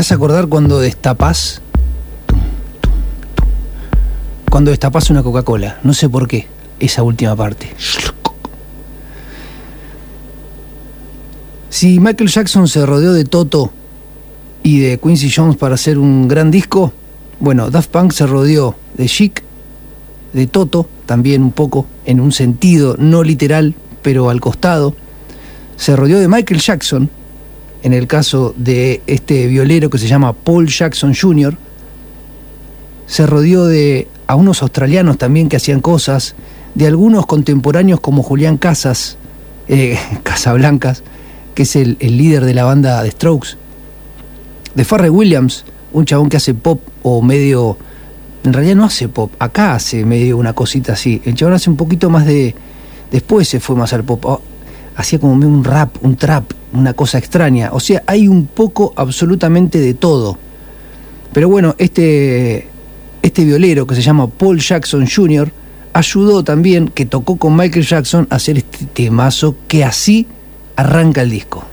Speaker 1: Me hace acordar cuando destapás. Cuando destapás una Coca-Cola. No sé por qué. Esa última parte. Si Michael Jackson se rodeó de Toto y de Quincy Jones para hacer un gran disco, bueno, Daft Punk se rodeó de Chic, de Toto, también un poco en un sentido no literal, pero al costado. Se rodeó de Michael Jackson, en el caso de este violero que se llama Paul Jackson Jr., se rodeó de a unos australianos también que hacían cosas, de algunos contemporáneos como Julián Casas, eh, Casablancas, que es el, líder de la banda The Strokes, de Farrell Williams, un chabón que hace pop o medio, en realidad no hace pop, acá hace medio una cosita así, el chabón hace un poquito más de, después se fue más al pop, hacía como un rap, un trap, una cosa extraña, o sea, hay un poco absolutamente de todo. Pero bueno, este, este violero que se llama Paul Jackson Jr. ayudó también, que tocó con Michael Jackson, a hacer este temazo que así arranca el disco.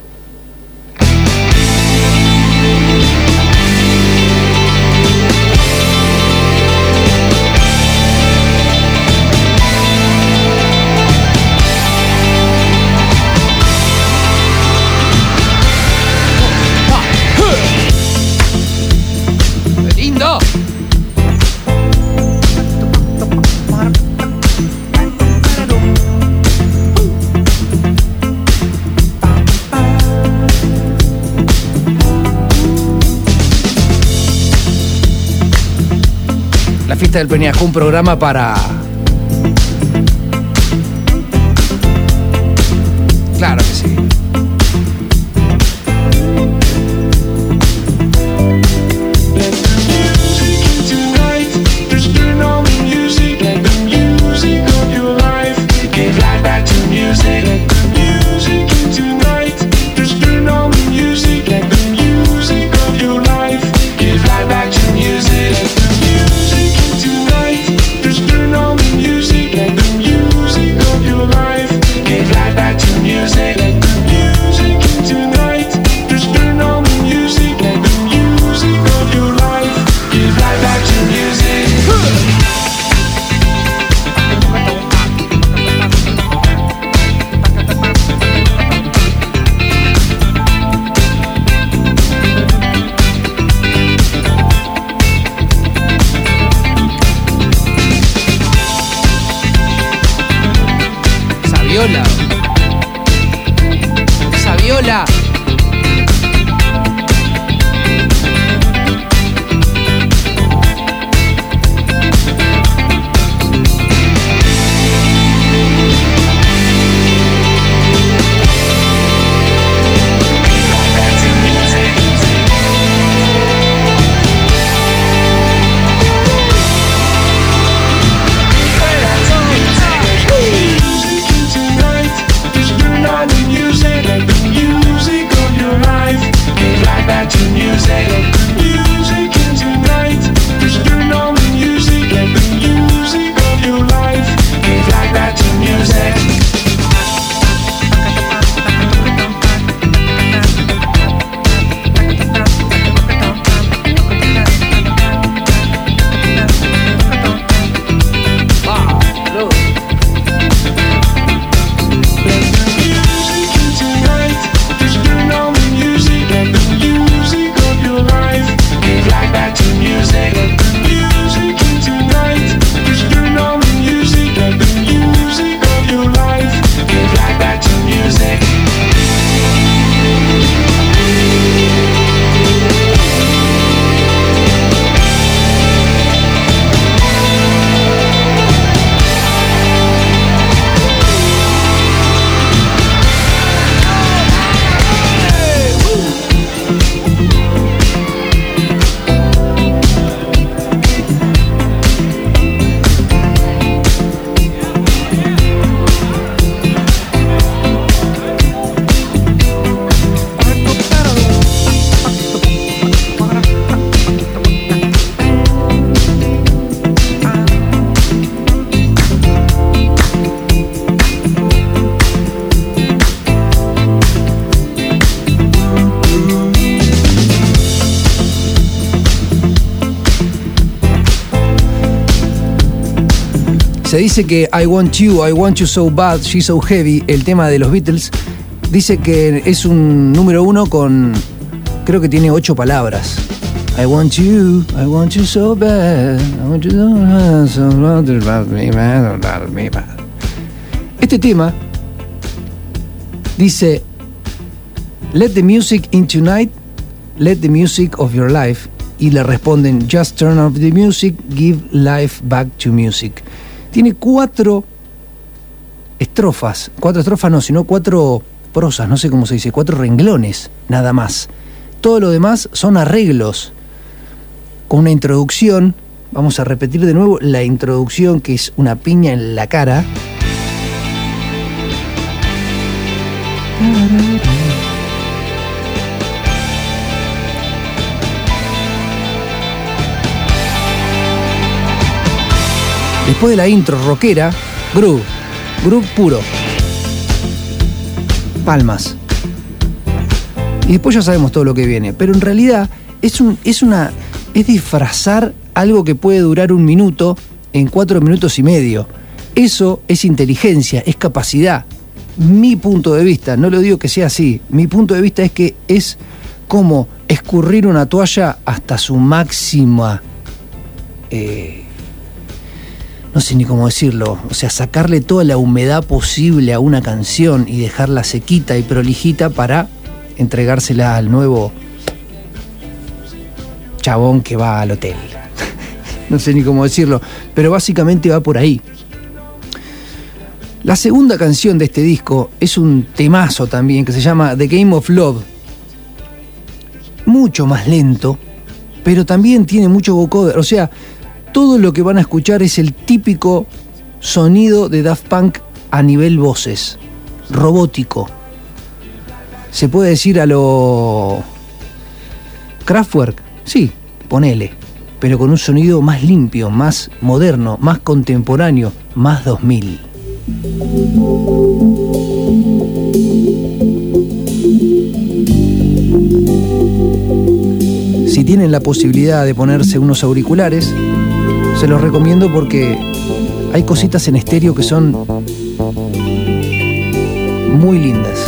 Speaker 1: La fiesta del Peñasco, un programa para. Claro que sí. Dice que I Want You, I Want You So Bad, She's So Heavy, el tema de los Beatles, dice que es un número uno con, creo que tiene ocho palabras. I want you, I want you so bad, I want you so bad. Este tema dice, Let the music in tonight, let the music of your life. Y le responden, Just turn off the music, give life back to music. Tiene cuatro estrofas, cuatro estrofas no, sino cuatro prosas, no sé cómo se dice, cuatro renglones, nada más. Todo lo demás son arreglos con una introducción. Vamos a repetir de nuevo la introducción que es una piña en la cara. Después de la intro rockera, groove, groove puro. Palmas. Y después ya sabemos todo lo que viene. Pero en realidad es, un, es una. es disfrazar algo que puede durar un minuto en cuatro minutos y medio. Eso es inteligencia, es capacidad. Mi punto de vista, no lo digo que sea así, mi punto de vista es que es como escurrir una toalla hasta su máxima. eh, no sé ni cómo decirlo, o sea, sacarle toda la humedad posible a una canción y dejarla sequita y prolijita para entregársela al nuevo chabón que va al hotel. no sé ni cómo decirlo, pero básicamente va por ahí. La segunda canción de este disco es un temazo también que se llama The Game of Love. Mucho más lento, pero también tiene mucho vocoder. O sea, todo lo que van a escuchar es el típico sonido de Daft Punk a nivel voces, robótico. Se puede decir a lo Kraftwerk, sí, ponele, pero con un sonido más limpio, más moderno, más contemporáneo, más 2000. Si tienen la posibilidad de ponerse unos auriculares, se los recomiendo porque hay cositas en estéreo que son muy lindas.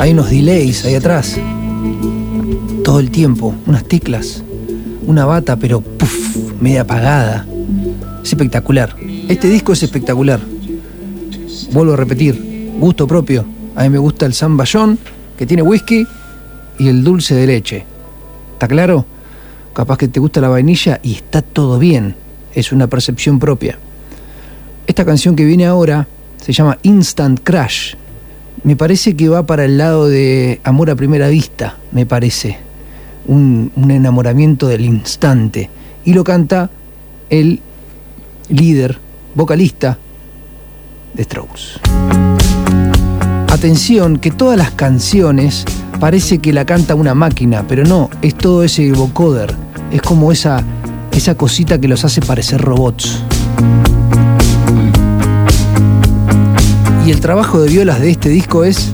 Speaker 1: Hay unos delays ahí atrás. Todo el tiempo, unas teclas, una bata, pero puff, media apagada. Es espectacular. Este disco es espectacular. Vuelvo a repetir, gusto propio. A mí me gusta el zamballón, que tiene whisky, y el dulce de leche. ¿Está claro? Capaz que te gusta la vainilla y está todo bien. Es una percepción propia. Esta canción que viene ahora se llama Instant Crash. Me parece que va para el lado de amor a primera vista, me parece. Un, enamoramiento del instante. Y lo canta el líder, vocalista de Strokes. Atención, que todas las canciones parece que la canta una máquina, pero no, es todo ese vocoder. Es como esa, esa cosita que los hace parecer robots. Y el trabajo de violas de este disco es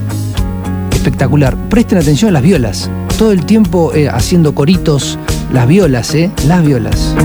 Speaker 1: espectacular. Presten atención a las violas. Todo el tiempo eh, haciendo coritos, las violas, ¿eh? Las violas.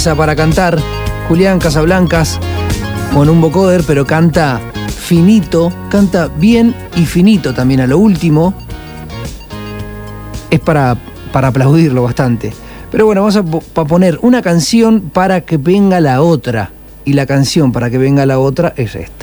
Speaker 1: Para cantar. Julián Casablancas con un vocoder, pero canta finito, canta bien y finito también a lo último. Es para, para aplaudirlo bastante. Pero bueno, vamos a, a poner una canción para que venga la otra. Y la canción para que venga la otra es esta.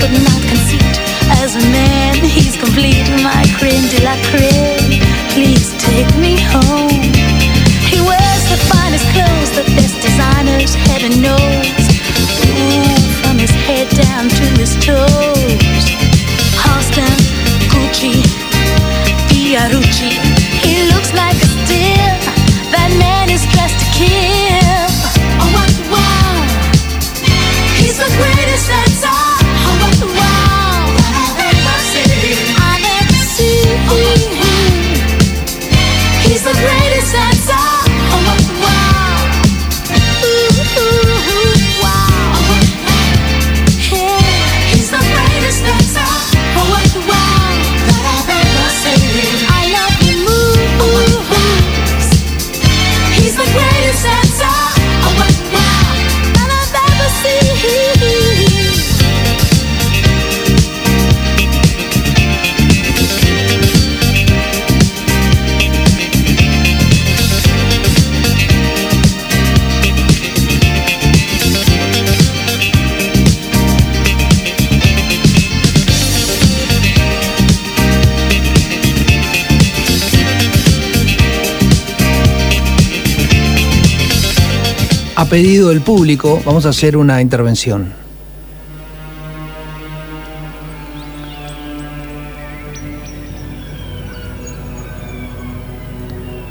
Speaker 2: But not conceit. As a man, he's complete. My creme de la creme. Please take me home. He wears the finest clothes, the best designers, heaven knows.
Speaker 1: Pedido del público, vamos a hacer una intervención.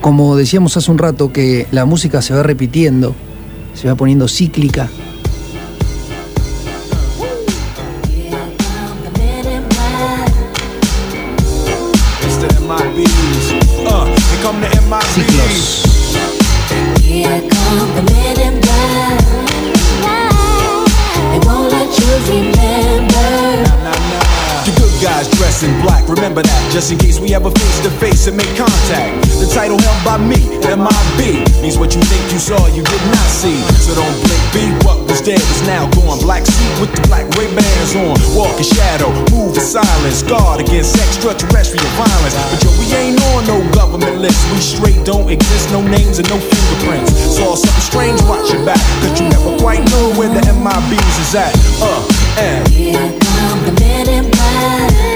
Speaker 1: Como decíamos hace un rato, que la música se va repitiendo, se va poniendo cíclica.
Speaker 9: In
Speaker 10: shadow, move in silence, guard against extraterrestrial violence. But yo, we ain't on no government list, we straight don't exist, no names and no fingerprints. Saw something strange, watch your back, cause you never quite know where the MIBs is at. Uh, and
Speaker 9: Here come the men in black.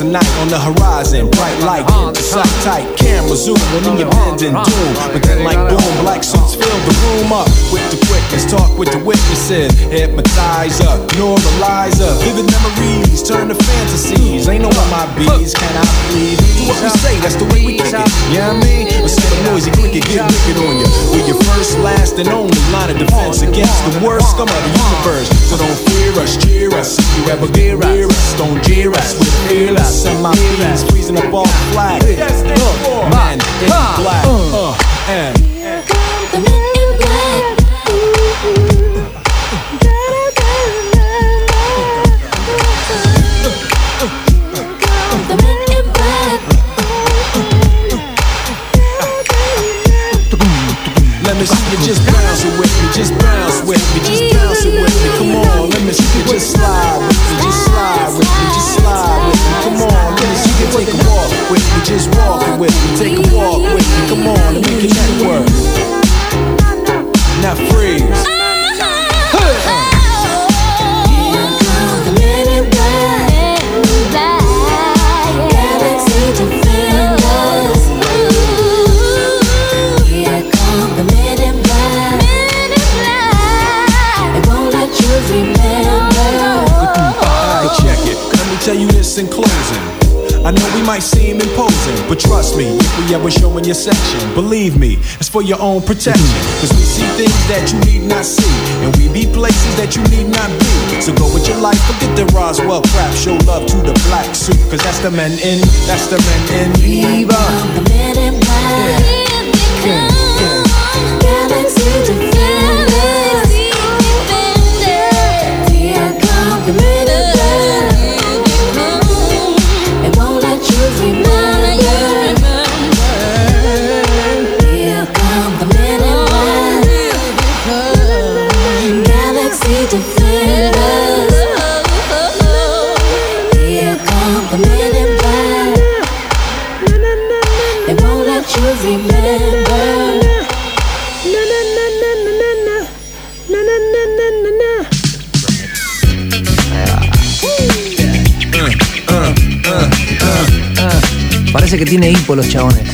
Speaker 10: a night on the horizon, bright light soon. When in your bend and doom. But then like boom, black suits fill the room up with the quickness. Talk with the witnesses. Hypnotizer, normalizer. Vivid memories turn to fantasies. Ain't no MIBs, can I believe? Do what we say, that's the way we kick it. Yeah, I mean, a set of noisy cricket get wicked on you. We're your first, last, and only line of defense against the worst scum of the universe. So don't fear us, cheer us. If you ever get us, don't jeer us. We're fearless. And my feelings freezing up all flag. Look, man in black. Uh, and take me, if we ever show in your section, believe me, it's for your own protection. Cause we see things that you need not see, and we be places that you need not be. So go with your life, forget the Roswell crap, show love to the black suit, cause that's the men in, that's the men in. Viva!
Speaker 1: Parece que tiene hipo los chabones.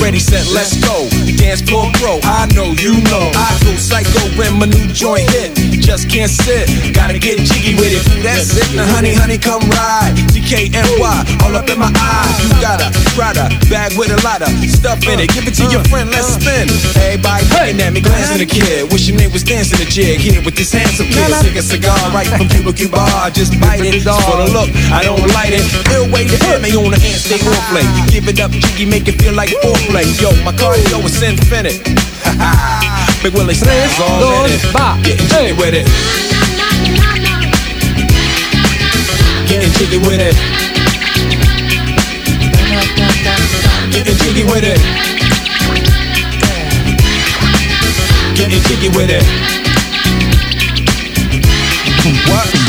Speaker 10: Ready, set, let's go. Dance floor pro, I know, you know. I go psycho when my new joint hit. Just can't sit, gotta get jiggy with it. That's it, now honey, honey, come ride. DKNY, all up in my eyes. You got a Prada bag with a lot of stuff in it. Give it to your friend, let's spin. Everybody looking at me, glancing a kid. Wishing they was dancing a jig here with this handsome kid. Sick a cigar right from Cuba Cuba. I just bite it. Just for the look, I don't light it. Ill way to hit me on the hand, stay on play. Give it up, jiggy, make it feel like foreplay. Yo, my cardio is infinite. Big Willie stands all in it. Getting jiggy with it. Getting jiggy with it. Getting jiggy with it. Getting jiggy with it. What?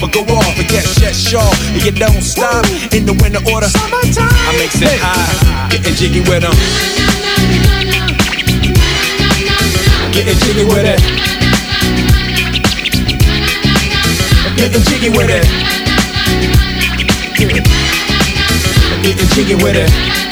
Speaker 10: or go off. And yes, yes, sure. And you don't stop in the winter order. I makes it high, getting jiggy with them. Getting jiggy with it. Getting jiggy with it. Getting jiggy with it.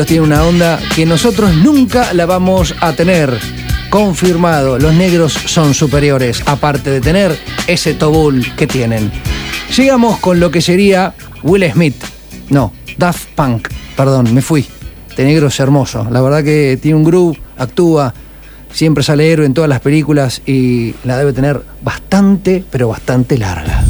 Speaker 5: Negros tienen una onda que nosotros nunca la vamos a tener. Confirmado, los negros son superiores, aparte de tener ese tobul que tienen. Llegamos con lo que sería Will Smith. No, Daft Punk. Perdón, me fui. De negro es hermoso. La verdad que tiene un groove, actúa, siempre sale héroe en todas las películas y la debe tener bastante, pero bastante larga.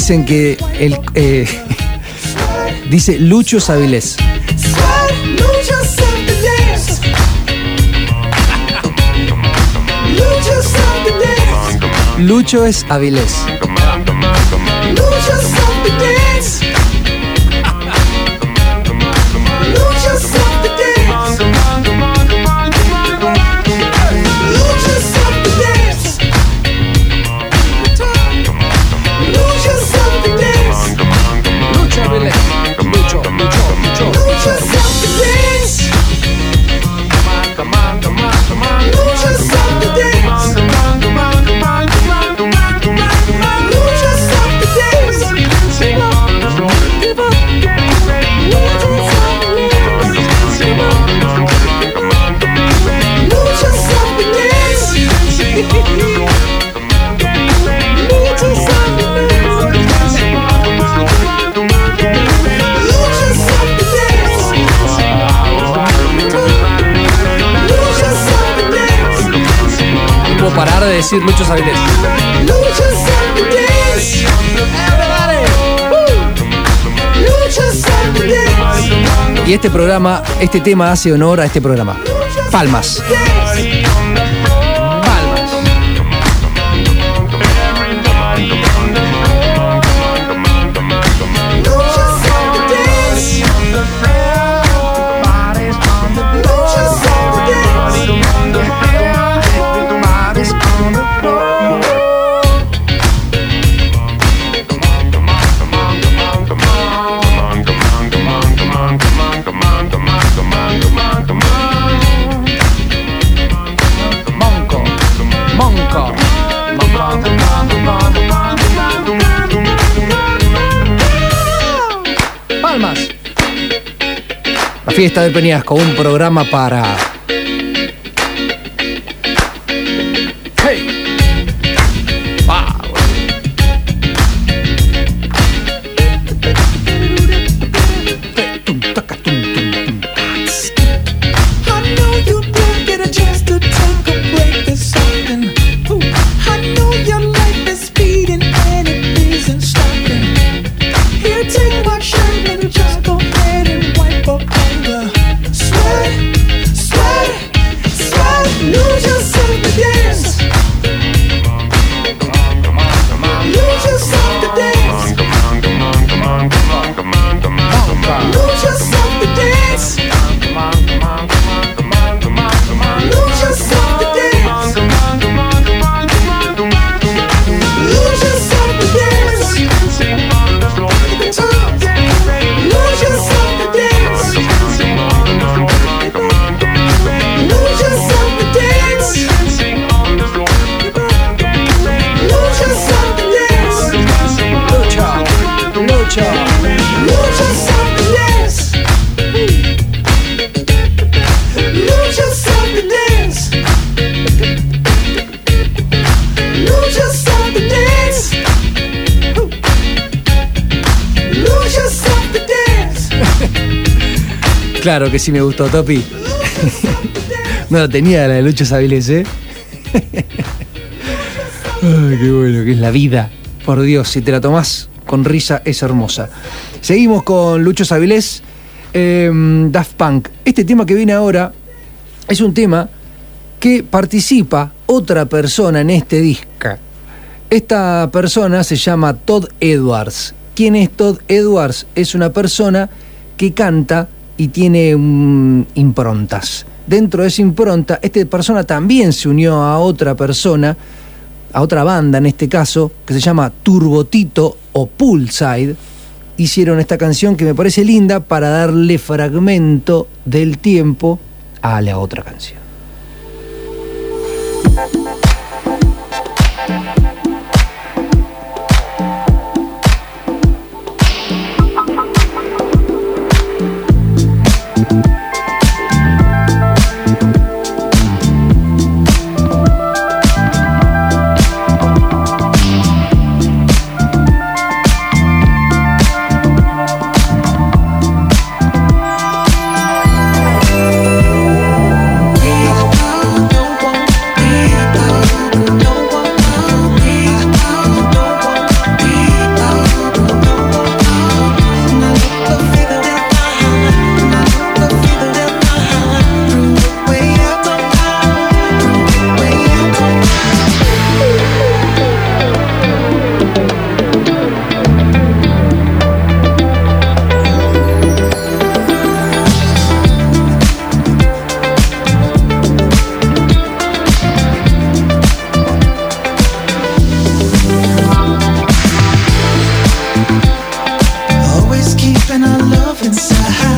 Speaker 5: dicen que el, eh, dice Lucho
Speaker 1: Savilés.
Speaker 5: Lucho es Avilés. Lucho es Avilés. parar de decir Lucho Sabilés.
Speaker 1: Lucho
Speaker 5: Y este programa, este tema hace honor a este programa. Palmas.
Speaker 1: La fiesta del Peñasco, un programa para. Claro que sí me gustó, Topi. No la tenía la de Lucho Sabiles, ¿eh? Ay, qué bueno que es la vida. Por Dios, si te la tomás con risa, es hermosa. Seguimos con Lucho Sabilés, eh, Daft Punk. Este tema que viene ahora es un tema que participa otra persona en este disco. Esta persona se llama Todd Edwards. ¿Quién es Todd Edwards? Es una persona que canta y tiene mm, improntas. Dentro de esa impronta, esta persona también se unió a otra persona, a otra banda en este caso, que se llama Turbotito o Poolside. Hicieron esta canción que me parece linda para darle fragmento del tiempo a la otra canción.
Speaker 7: Love inside.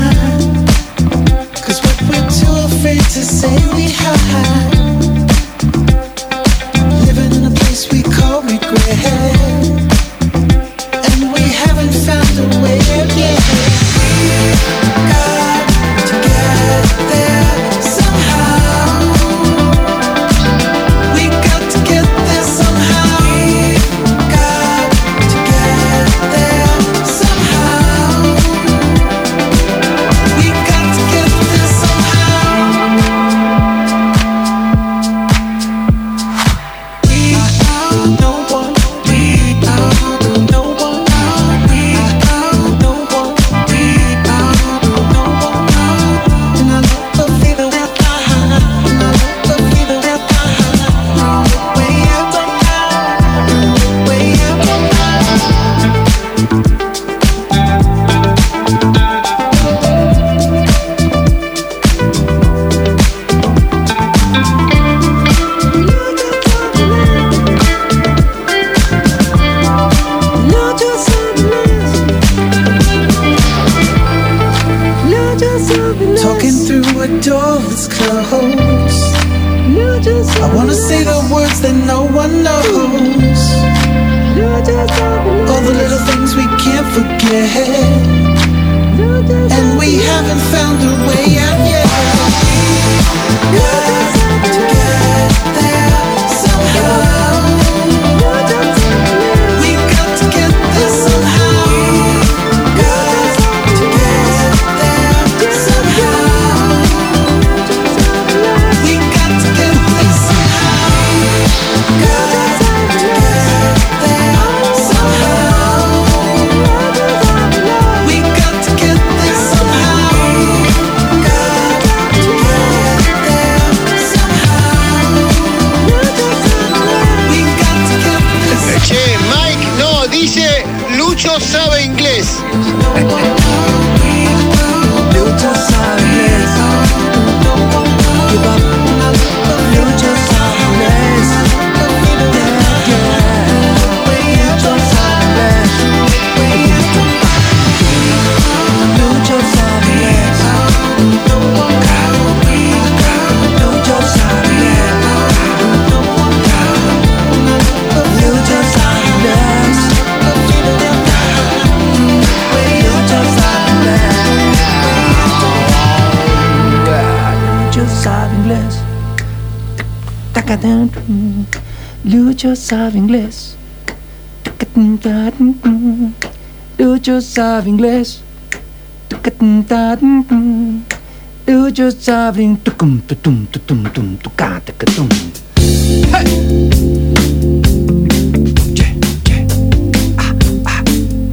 Speaker 1: sabe inglés.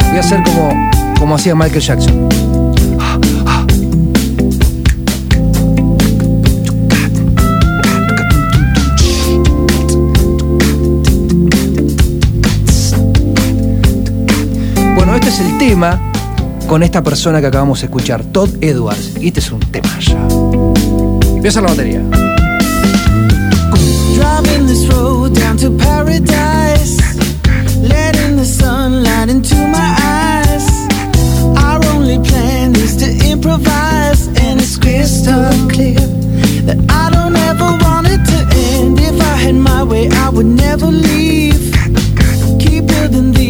Speaker 11: Voy a hacer como, como hacía Michael Jackson. el tema con esta persona que acabamos de escuchar, Todd Edwards. Y este es un tema ya. Empieza la batería.
Speaker 7: Driving this road down to paradise, letting the sunlight into my eyes. Our only plan is to improvise, and it's crystal clear that I don't ever want it to end. If I had my way, I would never leave. Keep building the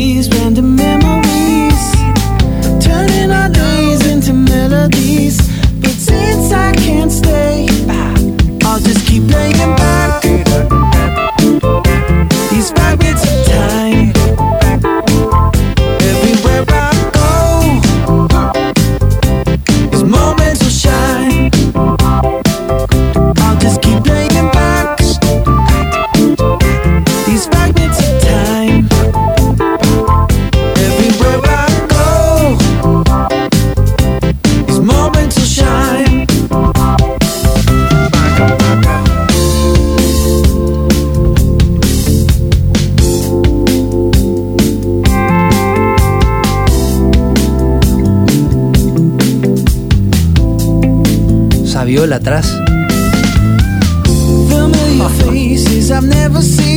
Speaker 1: viola atrás.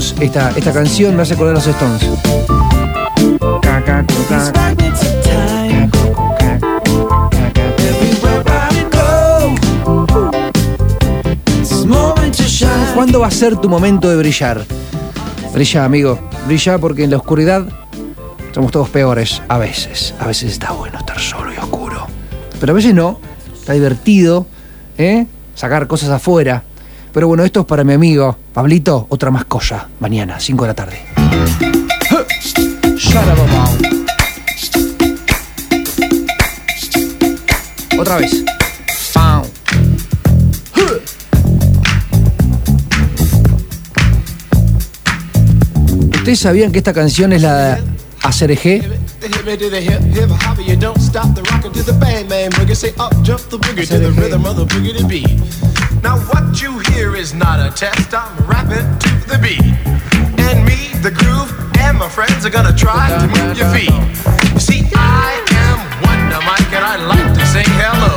Speaker 1: Esta, esta canción me hace acordar los Stones. ¿Cuándo va a ser tu momento de brillar? Brilla, amigo. Brilla porque en la oscuridad somos todos peores. A veces. A veces está bueno estar solo y oscuro. Pero a veces no. Está divertido, ¿eh? Sacar cosas afuera. Pero bueno, esto es para mi amigo Pablito. Otra más cosa. Mañana, 5 de la tarde. Otra vez. ¿Ustedes sabían que esta canción es la ACRG?
Speaker 10: The hear is not a test. I'm rapping to the beat, and me, the groove, and my friends are gonna try to move your feet. You see, I am Wonder Mike, and I like to say hello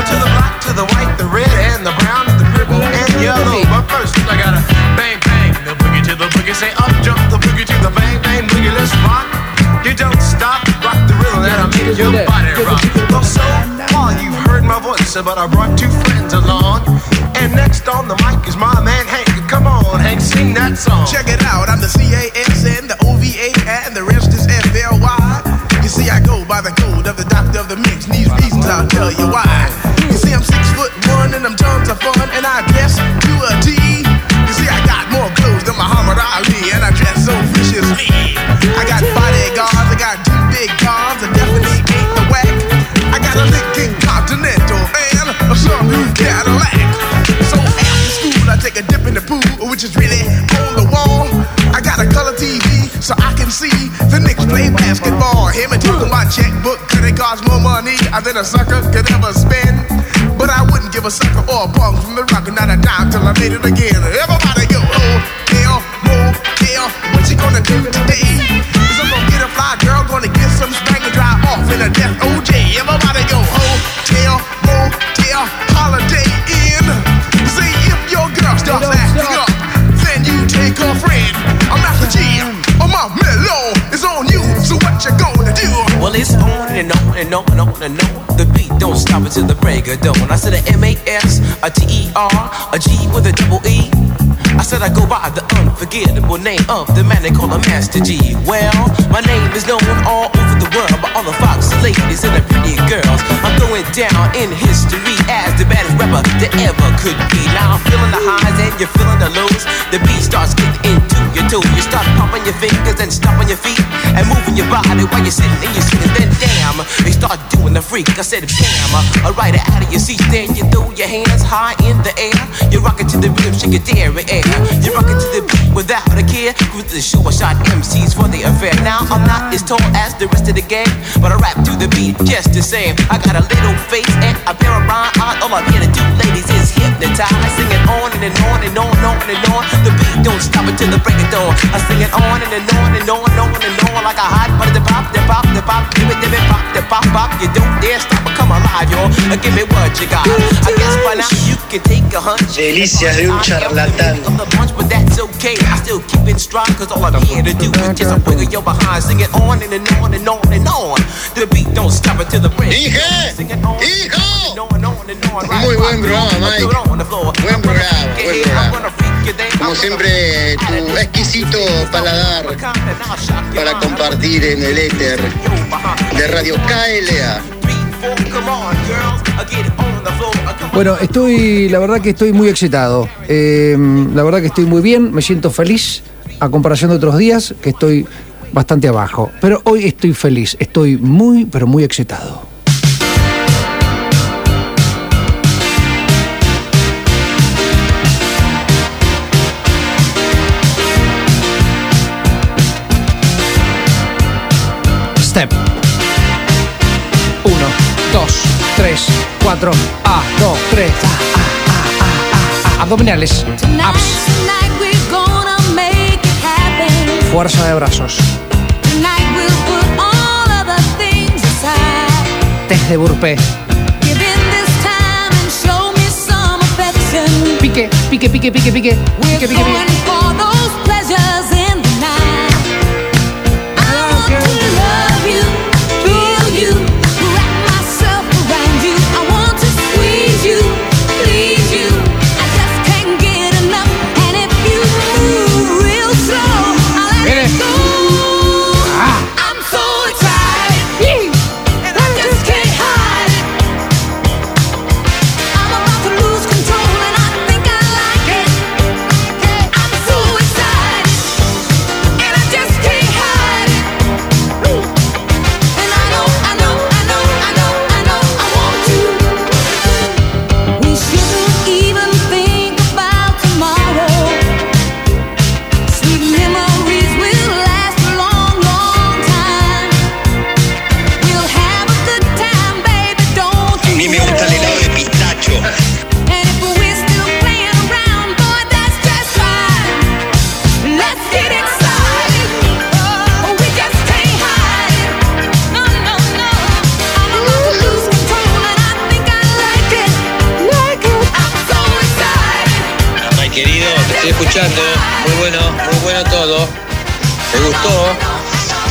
Speaker 10: to the black, to the white, the red, and the brown, the purple, and yellow. But first, I gotta bang bang the boogie to the boogie. Say up, jump the boogie to the bang bang boogie. Let's rock. You don't stop, rock the rhythm that'll make your body rock. Well, so far you've heard my voice, but I brought two friends along. And next on the mic is my man Hank. Come on, Hank, sing that song.
Speaker 12: Check it out, I'm the CASN, the OVA, and the rest is FLY. You see, I go by the code of the doctor of the mix, these reasons I'll tell you why. You see, I'm six foot one, and I'm tons of fun, and I dress to a T. and taking my checkbook, could it cost more money than a sucker could ever spend? But I wouldn't give a sucker or a bum from the rock, not a dime till I made it again. Everybody on
Speaker 13: and on and on. The beat don't stop until the break of dawn. I said a M A S, a T E R, a G with a double E. I said I go by the unforgettable name of the man they call a Master G. Well, my name is known all over the world by all the foxy ladies and the pretty girls. I'm going down in history as the baddest rapper that ever could be. Now I'm feeling the highs and you're feeling the lows. The beat starts getting into your toe. You start pumping your fingers and stomping your feet and moving your body while you're sitting and you're sitting. Then damn, they start doing the freak. I said bam, alright out of your seat. Then you throw your hands high in the air. You're rocking to the rhythm, shake your dairy air. You're rocking to the beat without a care. With the short shot MCs for the affair. Now I'm not as tall as the rest of the gang, but I rap to the beat just the same. I got a little face and a pair of rhyme eyes. All I'm here to do, ladies, is hypnotize. Sing it on and, and on and on and on and on. The beat don't stop until the break of dawn. I sing it on and, and on and on and on and on like a hot butter. The pop, the pop, the pop, give it, give it, pop, the pop, pop. You don't dare stop come alive. Uh, Give me what you got. I guess by now you can take a hunch.
Speaker 14: Delicias de un charlatán.
Speaker 13: Of the bunch, but that's okay. I still keep it strong, cause all I'm here to do is just a wiggle your behind. Sing it on and, and on and on and on. The beat don't stop until the break. And on.
Speaker 14: Muy buen programa, Mike. Buen programa, buen programa. Como siempre, tu exquisito paladar para compartir en el éter de Radio KLA.
Speaker 1: Bueno, estoy, la verdad que estoy muy excitado. Eh, la verdad que estoy muy bien, me siento feliz a comparación de otros días que estoy bastante abajo. Pero hoy estoy feliz, estoy muy, pero muy excitado. 4, 2, 3, A, A, A, A, abdominales, abs, fuerza de brazos, test de burpee, pique, pique, pique, pique, pique, pique, pique, pique.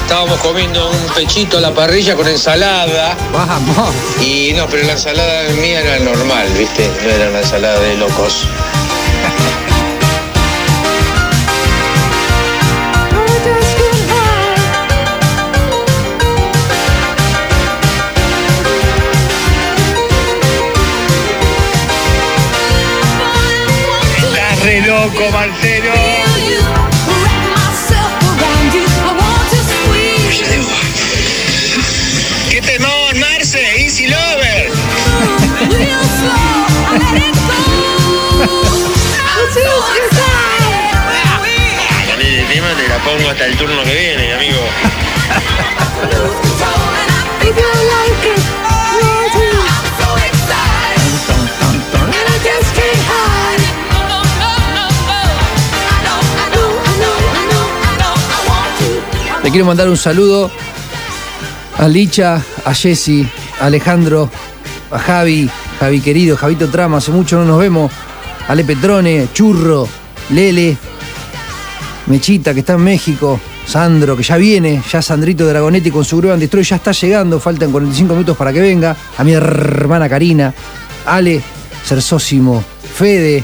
Speaker 14: Estábamos comiendo un pechito a la parrilla con ensalada.
Speaker 1: Vamos.
Speaker 14: Y no, pero la ensalada mía era normal, ¿viste? No era una ensalada de locos.
Speaker 2: Estás re loco, Marcelo.
Speaker 15: I know, I know, I know, I know, I know, I want to.
Speaker 1: Le quiero mandar un saludo a Licha, a Jessy, a Alejandro, a Javi, Javi querido, Javito Trama, hace mucho no nos vemos, a Le Petrone, Churro, Lele, Mechita que está en México, Sandro que ya viene, ya Sandrito Dragonetti con su Groove and Destroy ya está llegando, faltan 45 minutos para que venga, a mi hermana Karina, Ale, Cersósimo, Fede,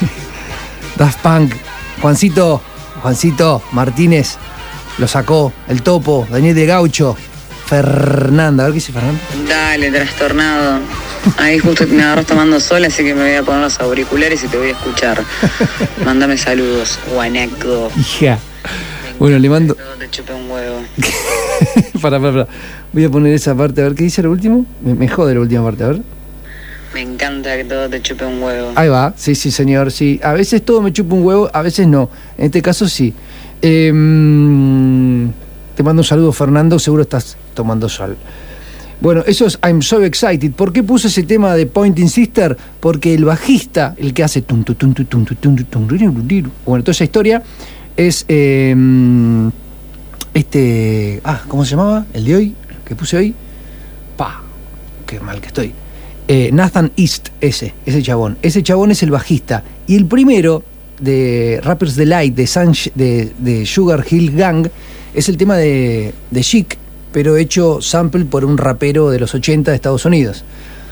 Speaker 1: Daft Punk, Juancito, Juancito Martínez, lo sacó, el topo, Daniel de Gaucho, Fernanda, a ver qué dice Fernanda.
Speaker 16: Dale, trastornado. Ahí justo me agarras tomando sol, así que me voy a poner los auriculares y te voy a escuchar. Mándame saludos, guanaco.
Speaker 1: Hija. Bueno, le mando.
Speaker 16: Te chupe un huevo.
Speaker 1: para, para, para. Voy a poner esa parte, a ver qué dice lo último. Me, me jode la última parte, a ver.
Speaker 16: Me encanta que todo te chupe un huevo.
Speaker 1: Ahí va, sí, sí, señor, sí. A veces todo me chupa un huevo, a veces no. En este caso sí. Em, te mando un saludo, Fernando, seguro estás tomando sol. Bueno, eso es I'm so excited. ¿Por qué puse ese tema de Pointing Sister? Porque el bajista, el que hace tum, tu, tum, tu, tum, bueno, toda esa historia es em, este, ah, ¿cómo se llamaba? El de hoy, que puse hoy. Pa, qué mal que estoy. Eh, Nathan East, ese, ese chabón. Ese chabón es el bajista. Y el primero de Rappers Delight de, Sun- de, de Sugar Hill Gang es el tema de, de Chic, pero hecho sample por un rapero de los 80 de Estados Unidos.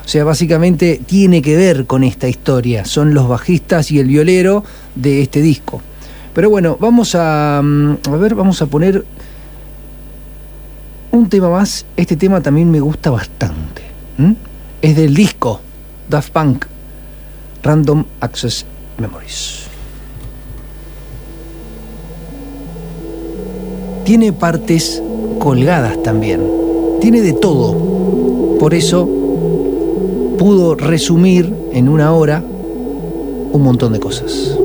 Speaker 1: O sea, básicamente tiene que ver con esta historia. Son los bajistas y el violero de este disco. Pero bueno, vamos a. mm, A ver, vamos a poner un tema más. Este tema también me gusta bastante. Es del disco Daft Punk Random Access Memories. Tiene partes colgadas también. Tiene de todo. Por eso pudo resumir en una hora un montón de cosas.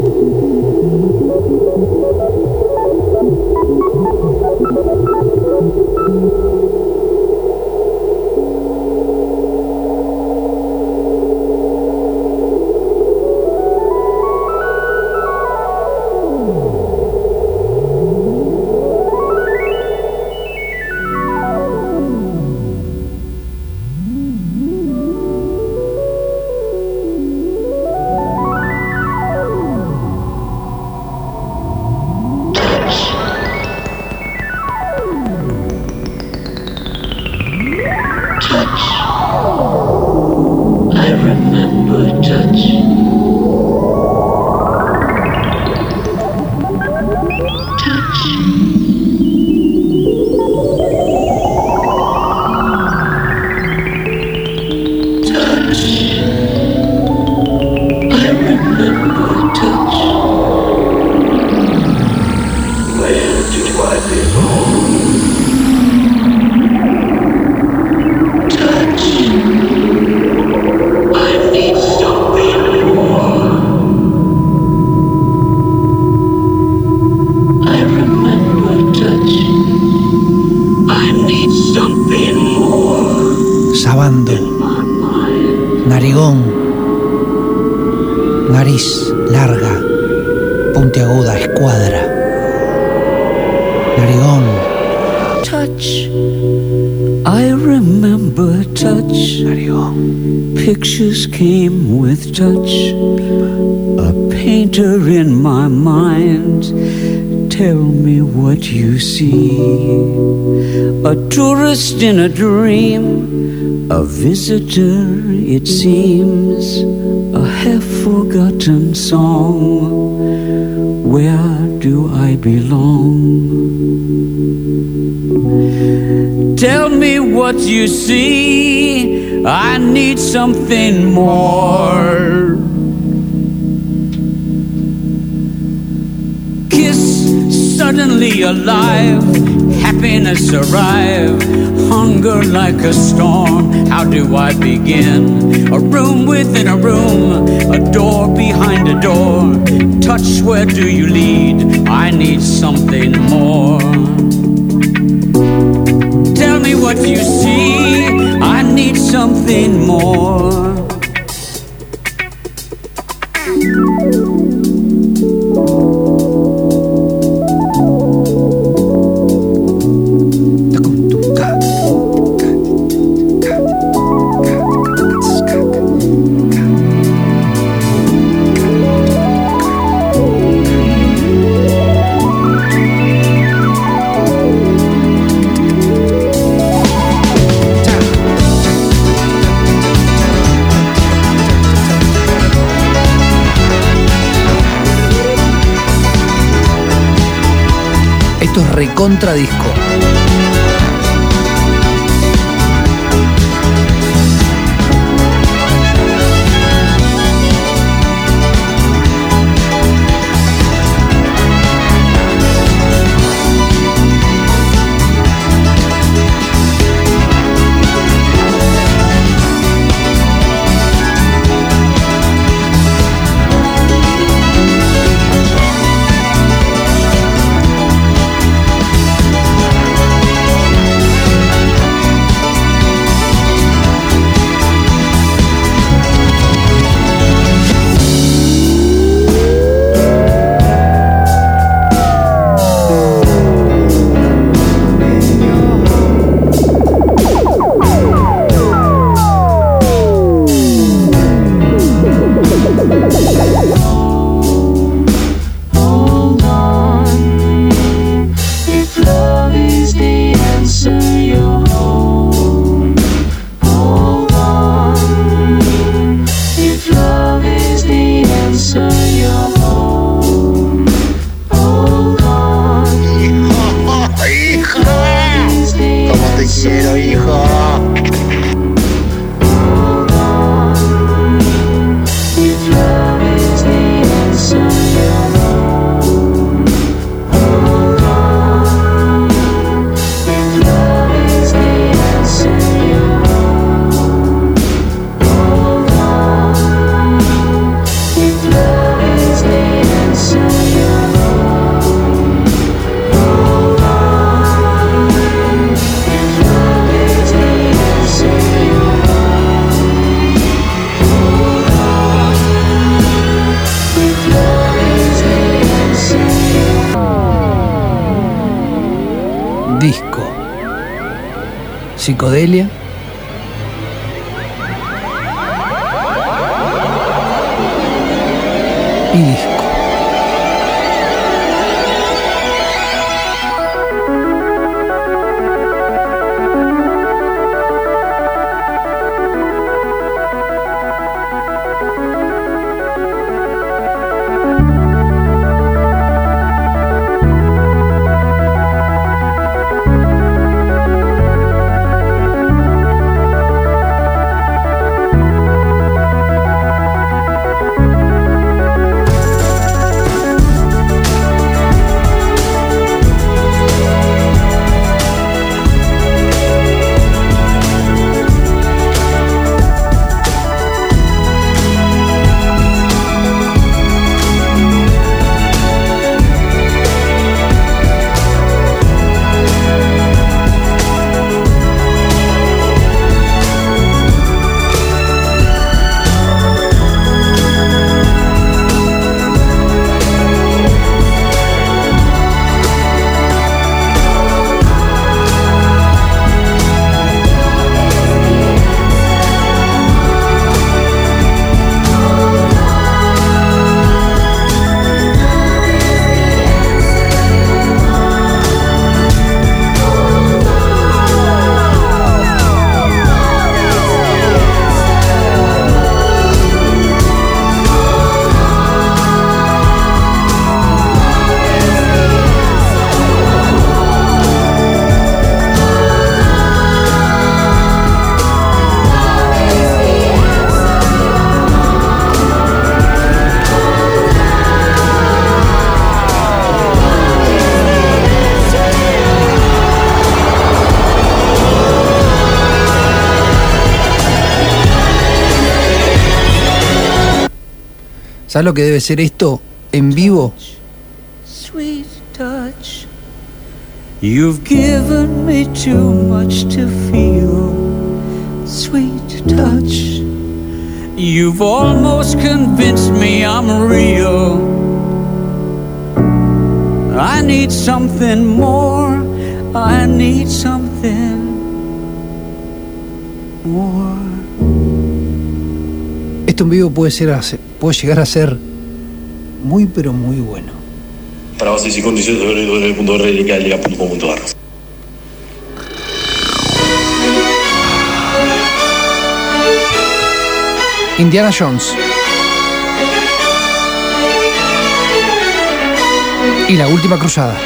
Speaker 17: In a dream. A visitor, it seems. A half forgotten song. Where do I belong? Tell me what you see. I need something more. Kiss suddenly alive. Happiness arrive. Like a storm. How do I begin? A room within a room. A door behind a door. Touch, where do you lead? I need something more. Tell me what you see. I need something more.
Speaker 1: Esto Psicodelia. Y.
Speaker 18: ¿Sabes lo que debe ser esto en vivo?
Speaker 17: Sweet touch. You've given me too much to feel. Sweet touch. You've almost convinced me I'm real. I need something more. I need something more.
Speaker 18: Esto en vivo puede ser puede llegar a ser muy, pero muy bueno.
Speaker 19: Para bases y condiciones, www.relicalia.com.ar
Speaker 18: Indiana Jones. Y la última cruzada.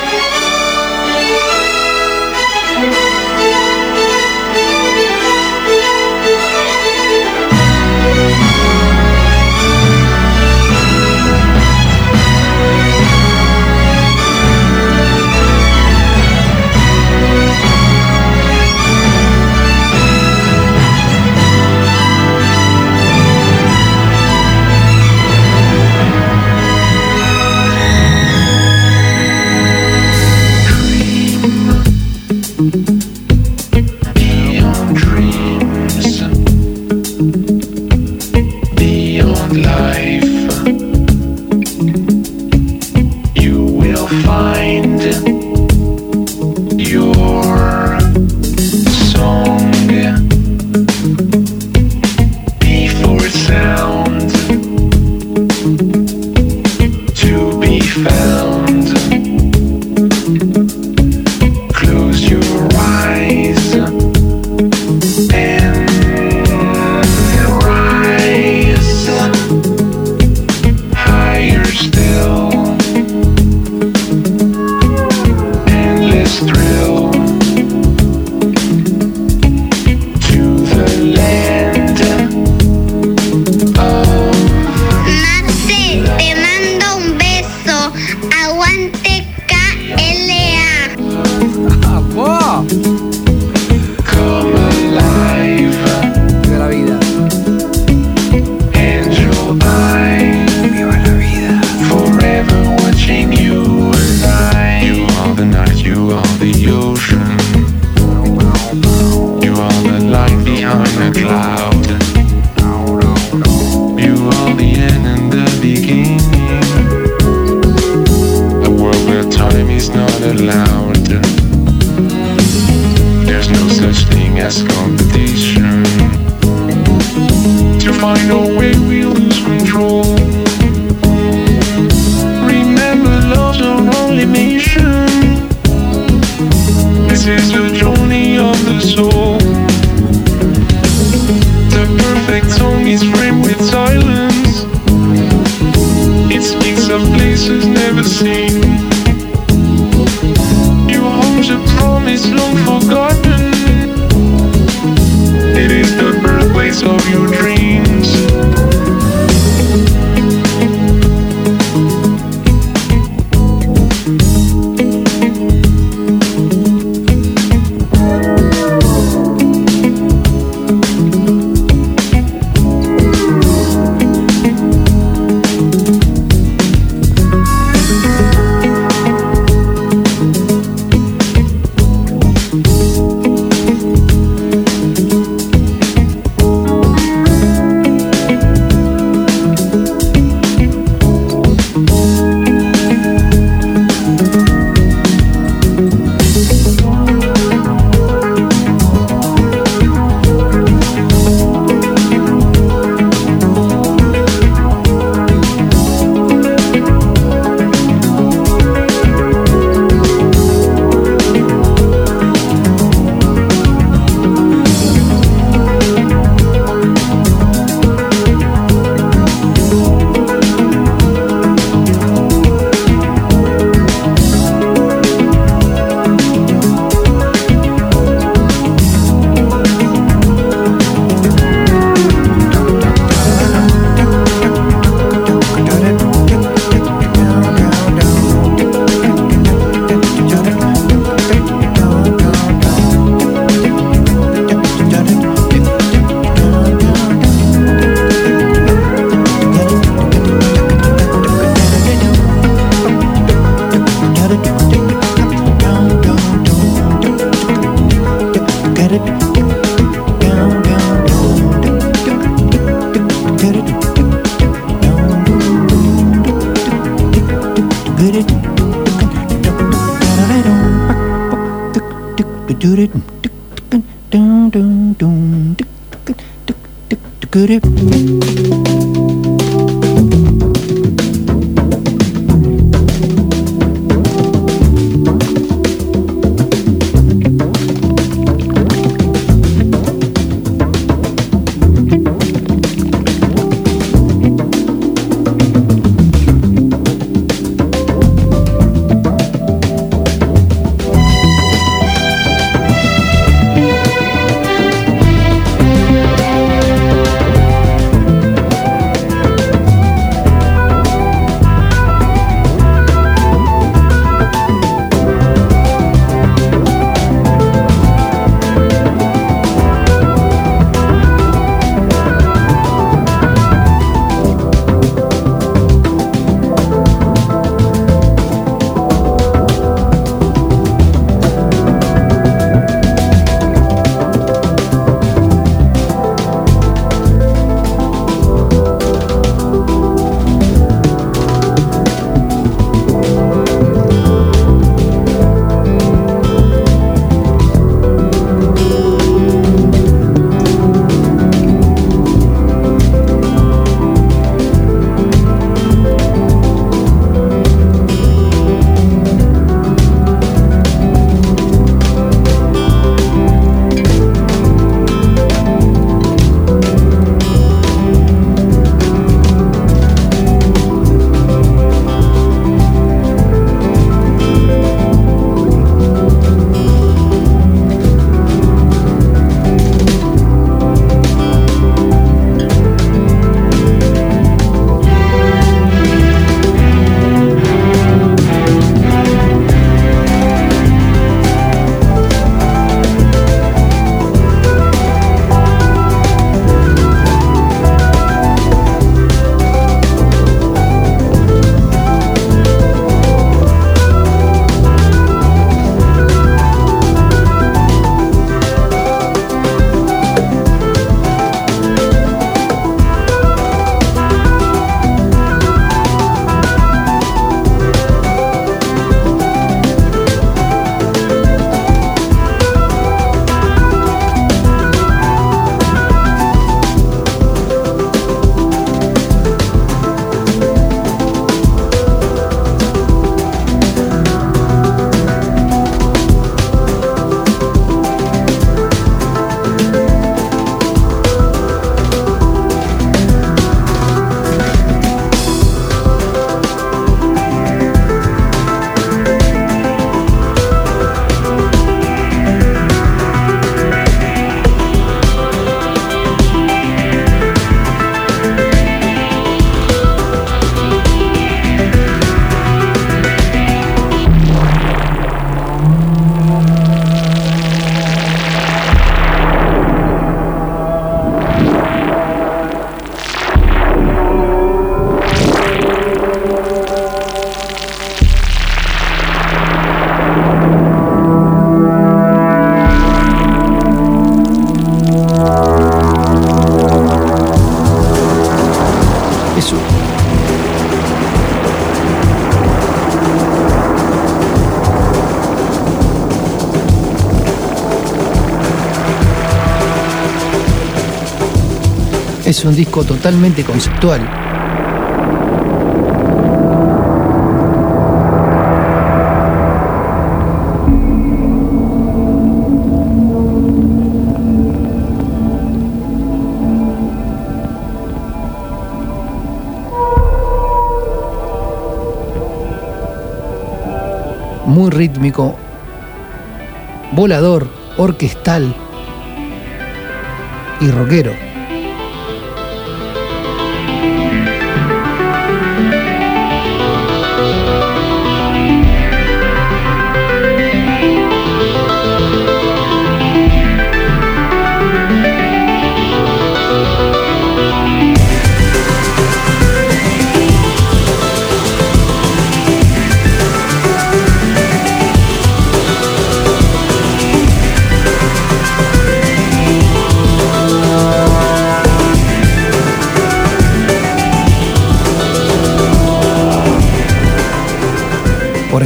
Speaker 1: Es un disco totalmente conceptual. Muy rítmico, volador, orquestal y rockero.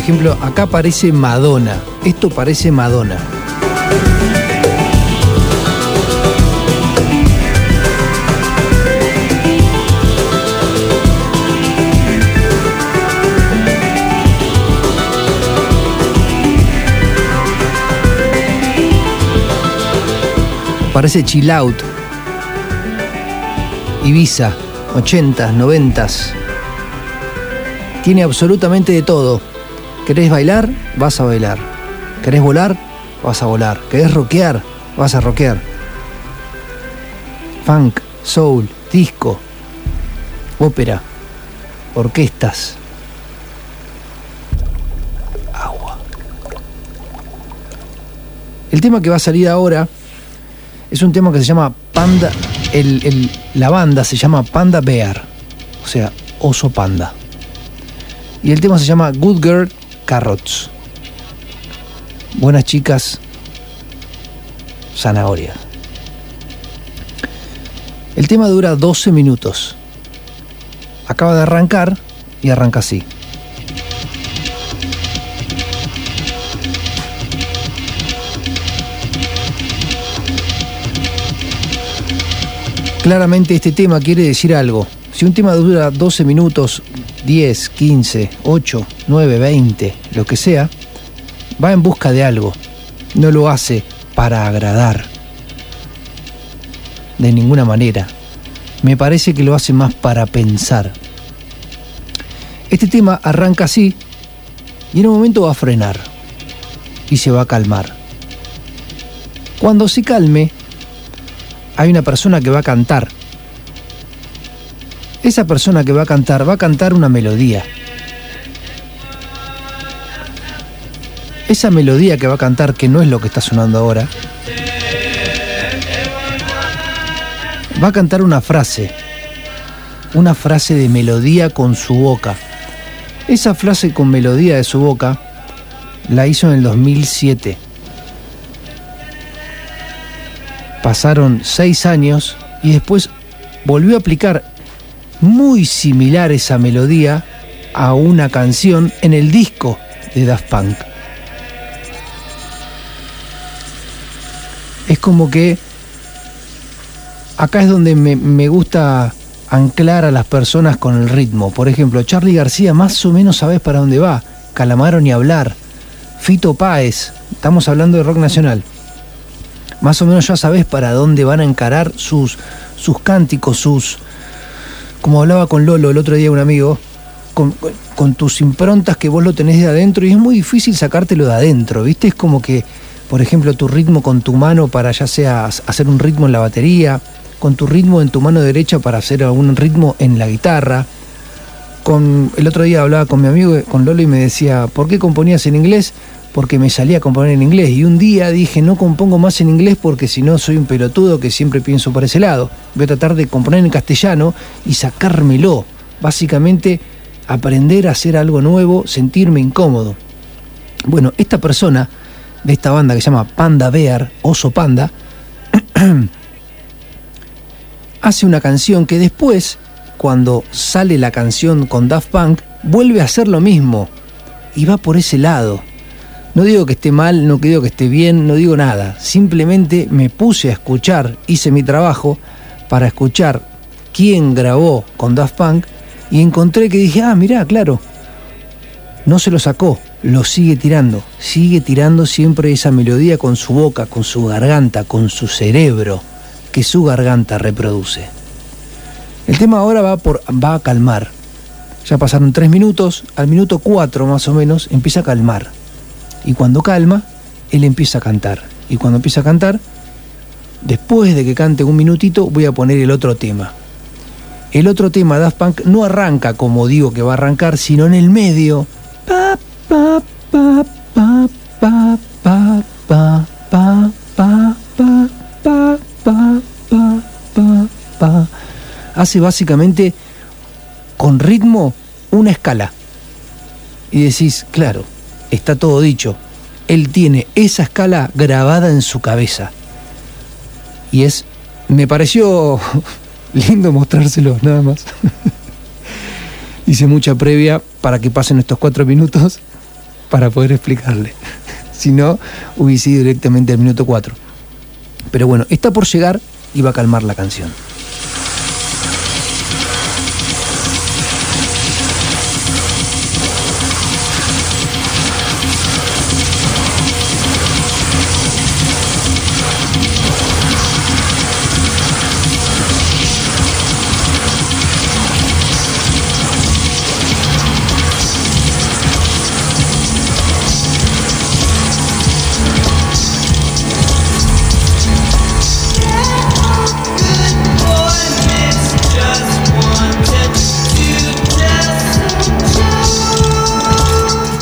Speaker 1: Ejemplo, acá parece Madonna. Esto parece Madonna. Parece chill out. Ibiza, 80s, 90s. Tiene absolutamente de todo. ¿Querés bailar? Vas a bailar. ¿Querés volar? Vas a volar. ¿Querés rockear? Vas a rockear. Funk, soul, disco, ópera, orquestas. Agua. El tema que va a salir ahora es un tema que se llama Panda. el- la banda se llama Panda Bear, o sea, oso panda. Y el tema se llama Good Girl Carrots. Buenas chicas, zanahorias. El tema dura 12 minutos. Acaba de arrancar y arranca así. Claramente este tema quiere decir algo. Si un tema dura 12 minutos, 10, 15, 8, 9, 20, lo que sea, va en busca de algo. No lo hace para agradar. De ninguna manera. Me parece que lo hace más para pensar. Este tema arranca así y en un momento va a frenar y se va a calmar. Cuando se calme, hay una persona que va a cantar. Esa persona que va a cantar va a cantar una melodía. Esa melodía que va a cantar, que no es lo que está sonando ahora, va a cantar una frase. Una frase de melodía con su boca. Esa frase con melodía de su boca la hizo en el 2007. Pasaron seis años y después volvió a aplicar muy similar esa melodía a una canción en el disco de Daft Punk. Es como que acá es donde me, me gusta anclar a las personas con el ritmo. Por ejemplo, Charlie García más o menos sabes para dónde va. Calamaro ni hablar. Fito Páez, estamos hablando de rock nacional. Más o menos ya sabes para dónde van a encarar sus, sus cánticos, sus... Como hablaba con Lolo el otro día un amigo, con, con tus improntas que vos lo tenés de adentro y es muy difícil sacártelo de adentro, ¿viste? Es como que, por ejemplo, tu ritmo con tu mano para ya sea hacer un ritmo en la batería, con tu ritmo en tu mano derecha para hacer algún ritmo en la guitarra. Con, el otro día hablaba con mi amigo, con Lolo, y me decía, ¿por qué componías en inglés? Porque me salía a componer en inglés. Y un día dije, no compongo más en inglés porque si no soy un pelotudo que siempre pienso por ese lado. Voy a tratar de componer en castellano y sacármelo. Básicamente, aprender a hacer algo nuevo, sentirme incómodo. Bueno, esta persona de esta banda que se llama Panda Bear, Oso Panda, hace una canción que después, cuando sale la canción con Daft Punk, vuelve a hacer lo mismo y va por ese lado. No digo que esté mal, no digo que esté bien, no digo nada. Simplemente me puse a escuchar, hice mi trabajo para escuchar quién grabó con Daft Punk y encontré que dije, ah, mirá, claro, no se lo sacó, lo sigue tirando, sigue tirando siempre esa melodía con su boca, con su garganta, con su cerebro, que su garganta reproduce. El tema ahora va, por, va a calmar. Ya pasaron tres minutos, al minuto cuatro más o menos empieza a calmar. Y cuando calma, él empieza a cantar. Y cuando empieza a cantar, después de que cante un minutito, voy a poner el otro tema. El otro tema, Daft Punk, no arranca como digo que va a arrancar, sino en el medio. Pa, pa, pa, pa, pa, pa, pa, pa, pa, pa, pa, pa, pa, pa, pa. Hace básicamente con ritmo una escala. Y decís, claro, está todo dicho. Él tiene esa escala grabada en su cabeza. Y es, me pareció lindo mostrárselo, nada más. Hice mucha previa para que pasen estos cuatro minutos para poder explicarle. si no, hubiese ido directamente al minuto 4. Pero bueno, está por llegar y va a calmar la canción.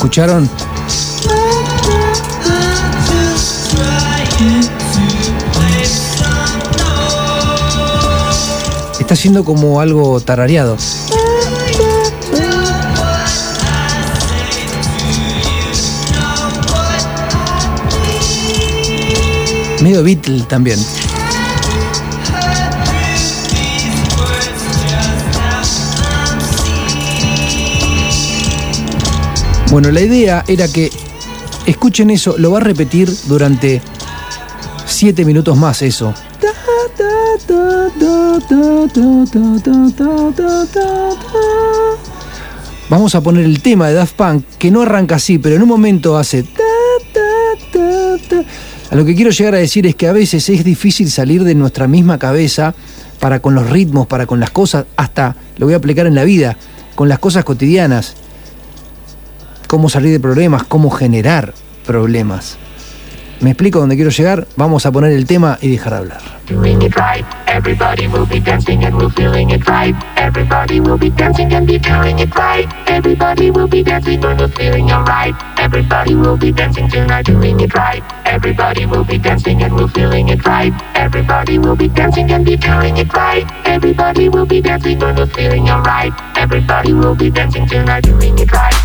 Speaker 1: ¿Escucharon? Está haciendo como algo tarareado. Medio Beatle también. Bueno, la idea era que escuchen eso, lo va a repetir durante siete minutos más eso. Vamos a poner el tema de Daft Punk, que no arranca así, pero en un momento hace... A lo que quiero llegar a decir es que a veces es difícil salir de nuestra misma cabeza para con los ritmos, para con las cosas, hasta lo voy a aplicar en la vida, con las cosas cotidianas cómo salir de problemas, cómo generar problemas. ¿Me explico dónde quiero llegar? Vamos a poner el tema y dejar de hablar.
Speaker 20: it. Everybody will be dancing and we're feeling it right. Everybody will be dancing and be doing it right. Everybody will be dancing and feeling will be it right. Everybody will be dancing and feeling it right. Everybody will be dancing and it right. Everybody will be dancing and feeling. Everybody will be dancing doing it right.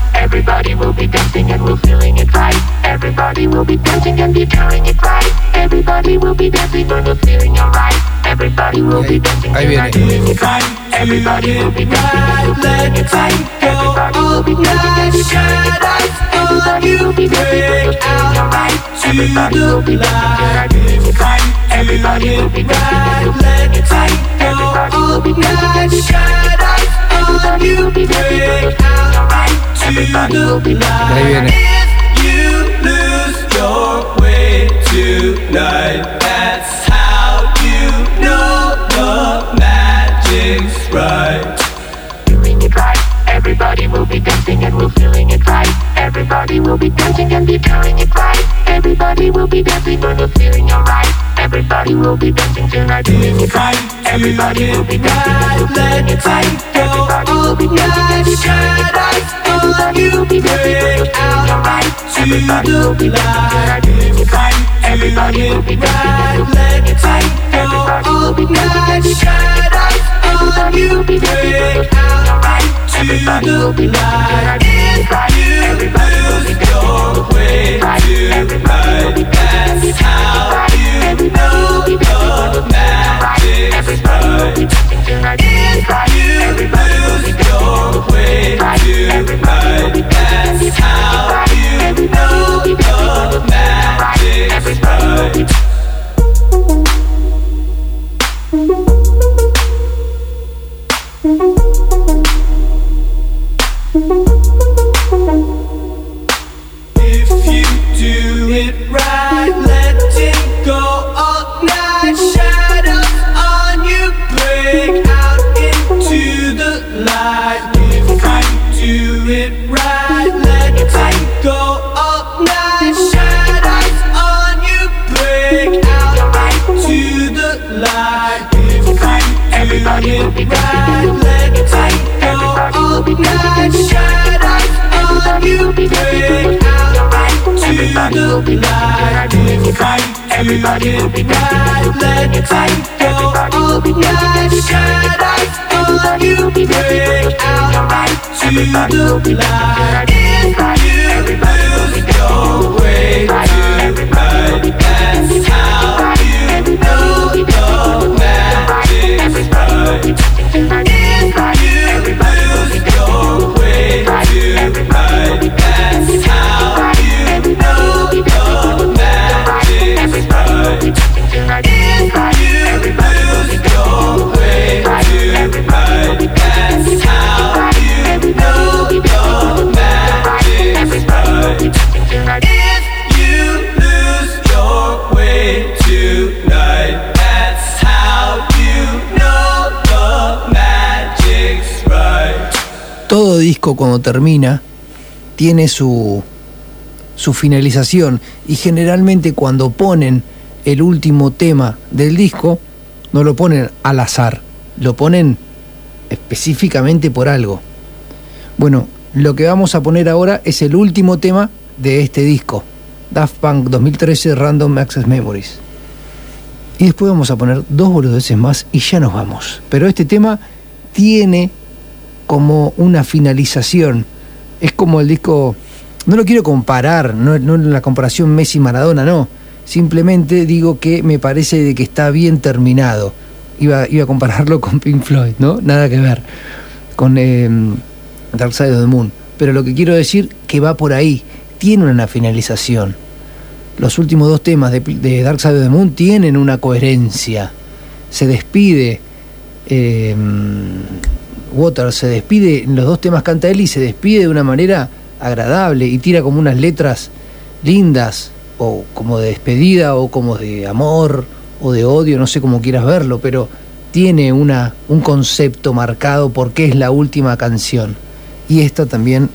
Speaker 20: Everybody will be dancing and we're feeling it right. Everybody will be dancing and be doing it right. Everybody will be dancing and we're feeling alright. Everybody will be dancing tonight, doing it right. Everybody will be dancing and we're feeling it right. Everybody will be dancing and doing it right. Everybody will be dancing and we're feeling alright. Everybody will be dancing tonight, doing it right. Everybody will be dancing and we're feeling it right. Everybody will be dancing and doing it right. Everybody will be dancing and we're feeling alright. Everybody will be
Speaker 1: Ahí viene.
Speaker 6: You lose your way tonight. That's how you know the magic's right.
Speaker 20: doing it right. Everybody will be dancing and we're feeling it right. Everybody will be dancing and be doing it right. Everybody will be dancing and we're feeling alright. Everybody will be dancing tonight, doing it right. Everybody will be dancing and feeling it right. Everybody will be dancing and be doing it right. Everybody will be dancing and we're feeling alright. Everybody will be dancing tonight, doing it right. Everybody will be dancing and we're feeling it right. Everybody will be dancing and be doing it right. Everybody will be dancing and we're feeling alright. Everybody will be dancing tonight, doing it right.
Speaker 1: Termina tiene su, su finalización y generalmente cuando ponen el último tema del disco no lo ponen al azar, lo ponen específicamente por algo. Bueno, lo que vamos a poner ahora es el último tema de este disco, Daft Punk 2013 Random Access Memories. Y después vamos a poner dos boludeces más y ya nos vamos. Pero este tema tiene como una finalización. Es como el disco. No lo quiero comparar, no, no la comparación Messi-Maradona, no. Simplemente digo que me parece de que está bien terminado. Iba, iba a compararlo con Pink Floyd, ¿no? Nada que ver. Con eh, Dark Side of the Moon. Pero lo que quiero decir que va por ahí. Tiene una finalización. Los últimos dos temas de, Dark Side of the Moon tienen una coherencia. Se despide. eh, Waters se despide, en los dos temas canta él y se despide de una manera agradable y tira como unas letras lindas, o como de despedida, o como de amor, o de odio, no sé cómo quieras verlo, pero tiene una, un concepto marcado porque es la última canción. Y esta también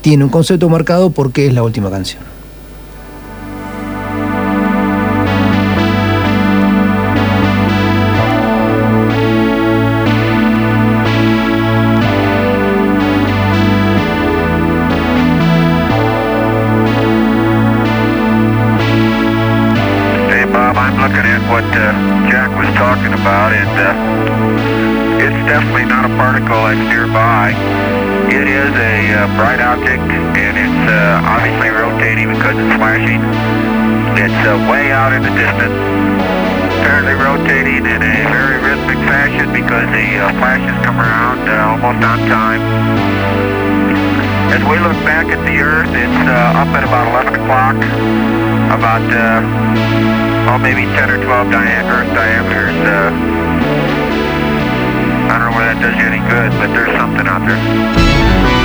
Speaker 1: tiene un concepto marcado porque es la última canción.
Speaker 21: What uh, Jack was talking about, and uh, it's definitely not a particle that's nearby. It is a uh, bright object, and it's uh, obviously rotating because it's flashing. It's uh, way out in the distance, apparently rotating in a very rhythmic fashion because the uh, flashes come around uh, almost on time. As we look back at the Earth, it's uh, up at about 11 o'clock, about uh, well, maybe 10 or 12 dia- Earth diameters. Uh, I don't know whether that does you any good, but there's something out there.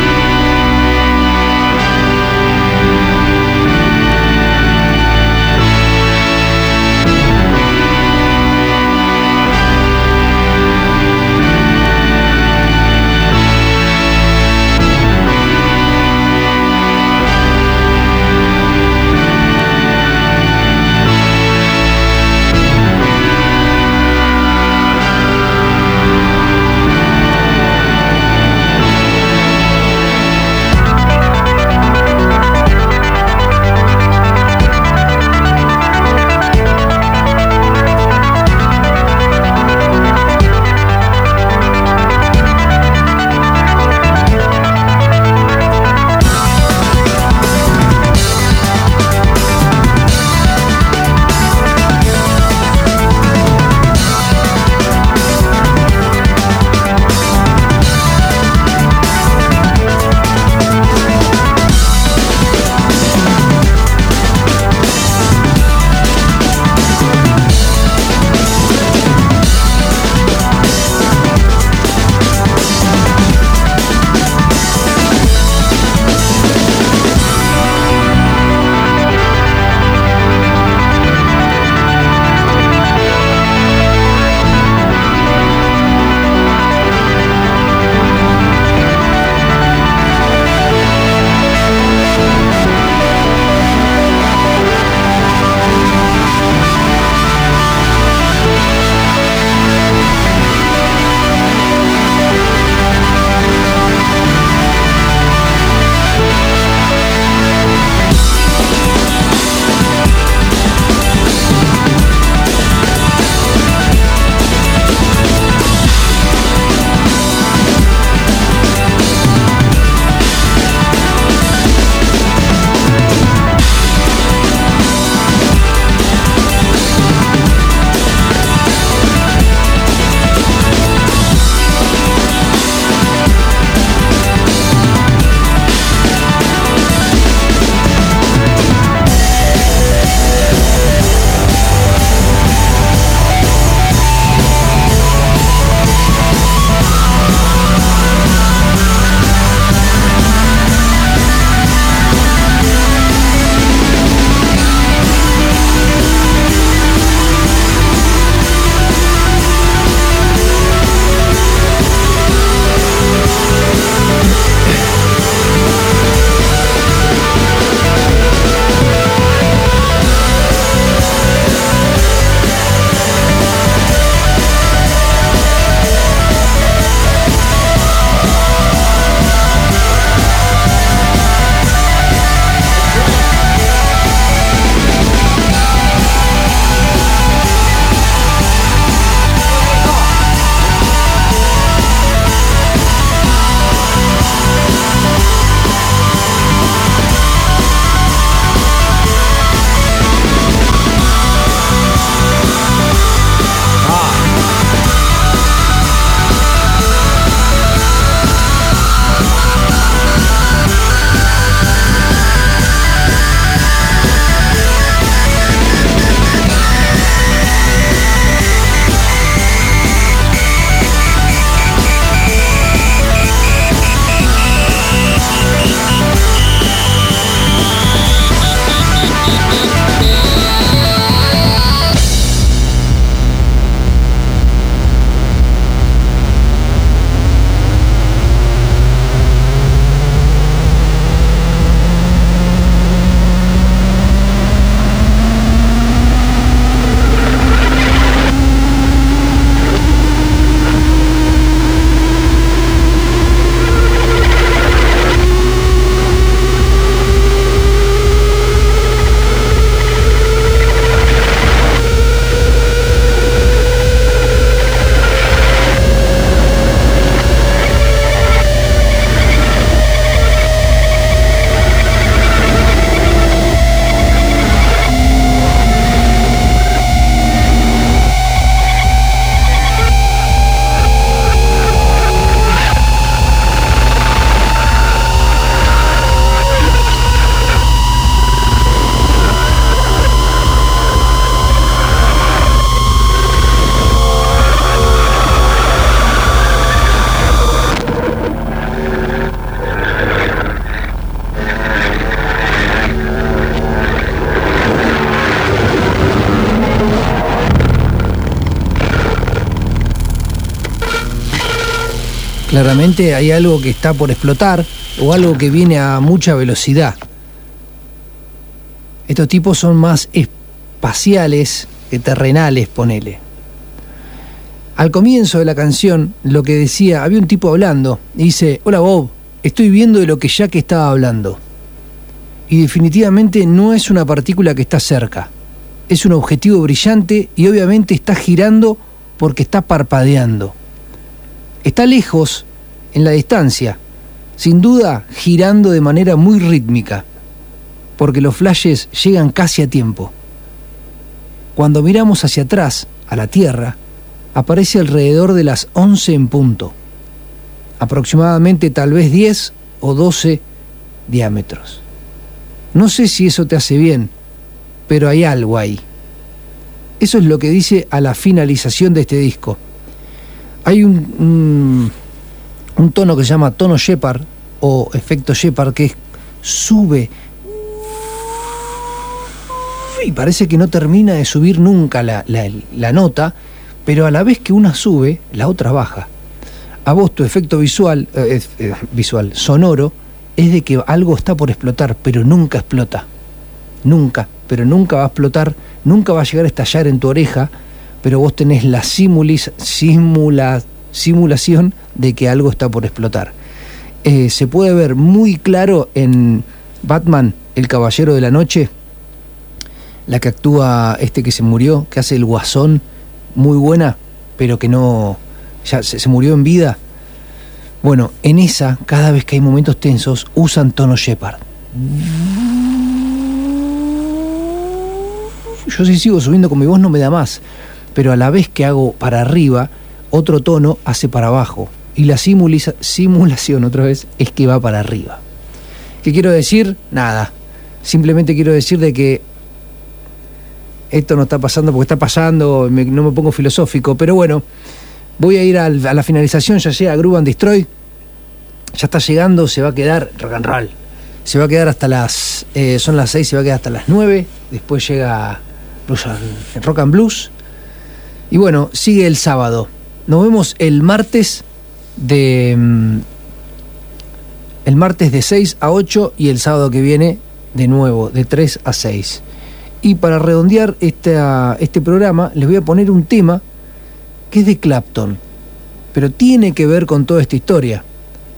Speaker 1: Claramente hay algo que está por explotar o algo que viene a mucha velocidad. Estos tipos son más espaciales que terrenales, ponele. Al comienzo de la canción, lo que decía, había un tipo hablando, y dice, hola Bob, estoy viendo de lo que Jack estaba hablando. Y definitivamente no es una partícula que está cerca. Es un objetivo brillante y obviamente está girando porque está parpadeando. Está lejos, en la distancia, sin duda girando de manera muy rítmica, porque los flashes llegan casi a tiempo. Cuando miramos hacia atrás, a la Tierra, aparece alrededor de las 11 en punto, aproximadamente tal vez 10 o 12 diámetros. No sé si eso te hace bien, pero hay algo ahí. Eso es lo que dice a la finalización de este disco. Hay un, un, un tono que se llama tono Shepard o efecto Shepard que es- sube y parece que no termina de subir nunca la, la- nota, pero a la vez que una sube, la otra baja. A vos tu efecto visual, eh, eh, visual, sonoro, es de que algo está por explotar, pero nunca explota. Nunca, pero nunca va a explotar, nunca va a llegar a estallar en tu oreja, pero vos tenés la simulis, simula, simulación de que algo está por explotar. Eh, se puede ver muy claro en Batman, el Caballero de la Noche, la que actúa este que se murió, que hace el guasón, muy buena, pero que no, ya se, se murió en vida. Bueno, en esa, cada vez que hay momentos tensos, usan tono Shepard. Yo si sigo subiendo con mi voz no me da más, pero a la vez que hago para arriba, otro tono hace para abajo. Y la simulación, otra vez, es que va para arriba. ¿Qué quiero decir? Nada. Simplemente quiero decir de que esto no está pasando porque está pasando, no me pongo filosófico, pero bueno, voy a ir a la finalización, ya llega Groove and Destroy, ya está llegando, se va a quedar rock and roll, se va a quedar hasta las, eh, son las 6, se va a quedar hasta las 9, después llega rock and blues, y bueno, sigue el sábado, nos vemos el martes de... mm, El martes de 6 a 8 y el sábado que viene de nuevo de 3 a 6. Y para redondear este programa, les voy a poner un tema que es de Clapton, pero tiene que ver con toda esta historia,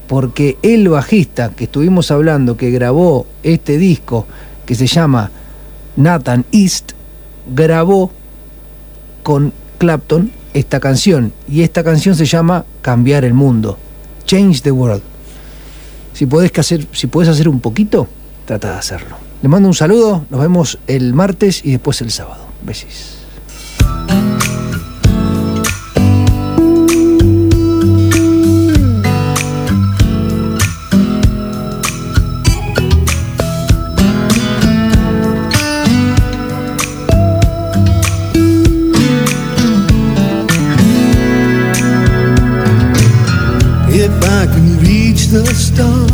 Speaker 1: porque el bajista que estuvimos hablando, que grabó este disco, que se llama Nathan East, grabó con Clapton esta canción, y esta canción se llama Cambiar el Mundo, Change the World. Si podés, que hacer, si hacer un poquito, trata de hacerlo. Les mando un saludo, nos vemos el martes y después el sábado. Besis.
Speaker 6: crystal.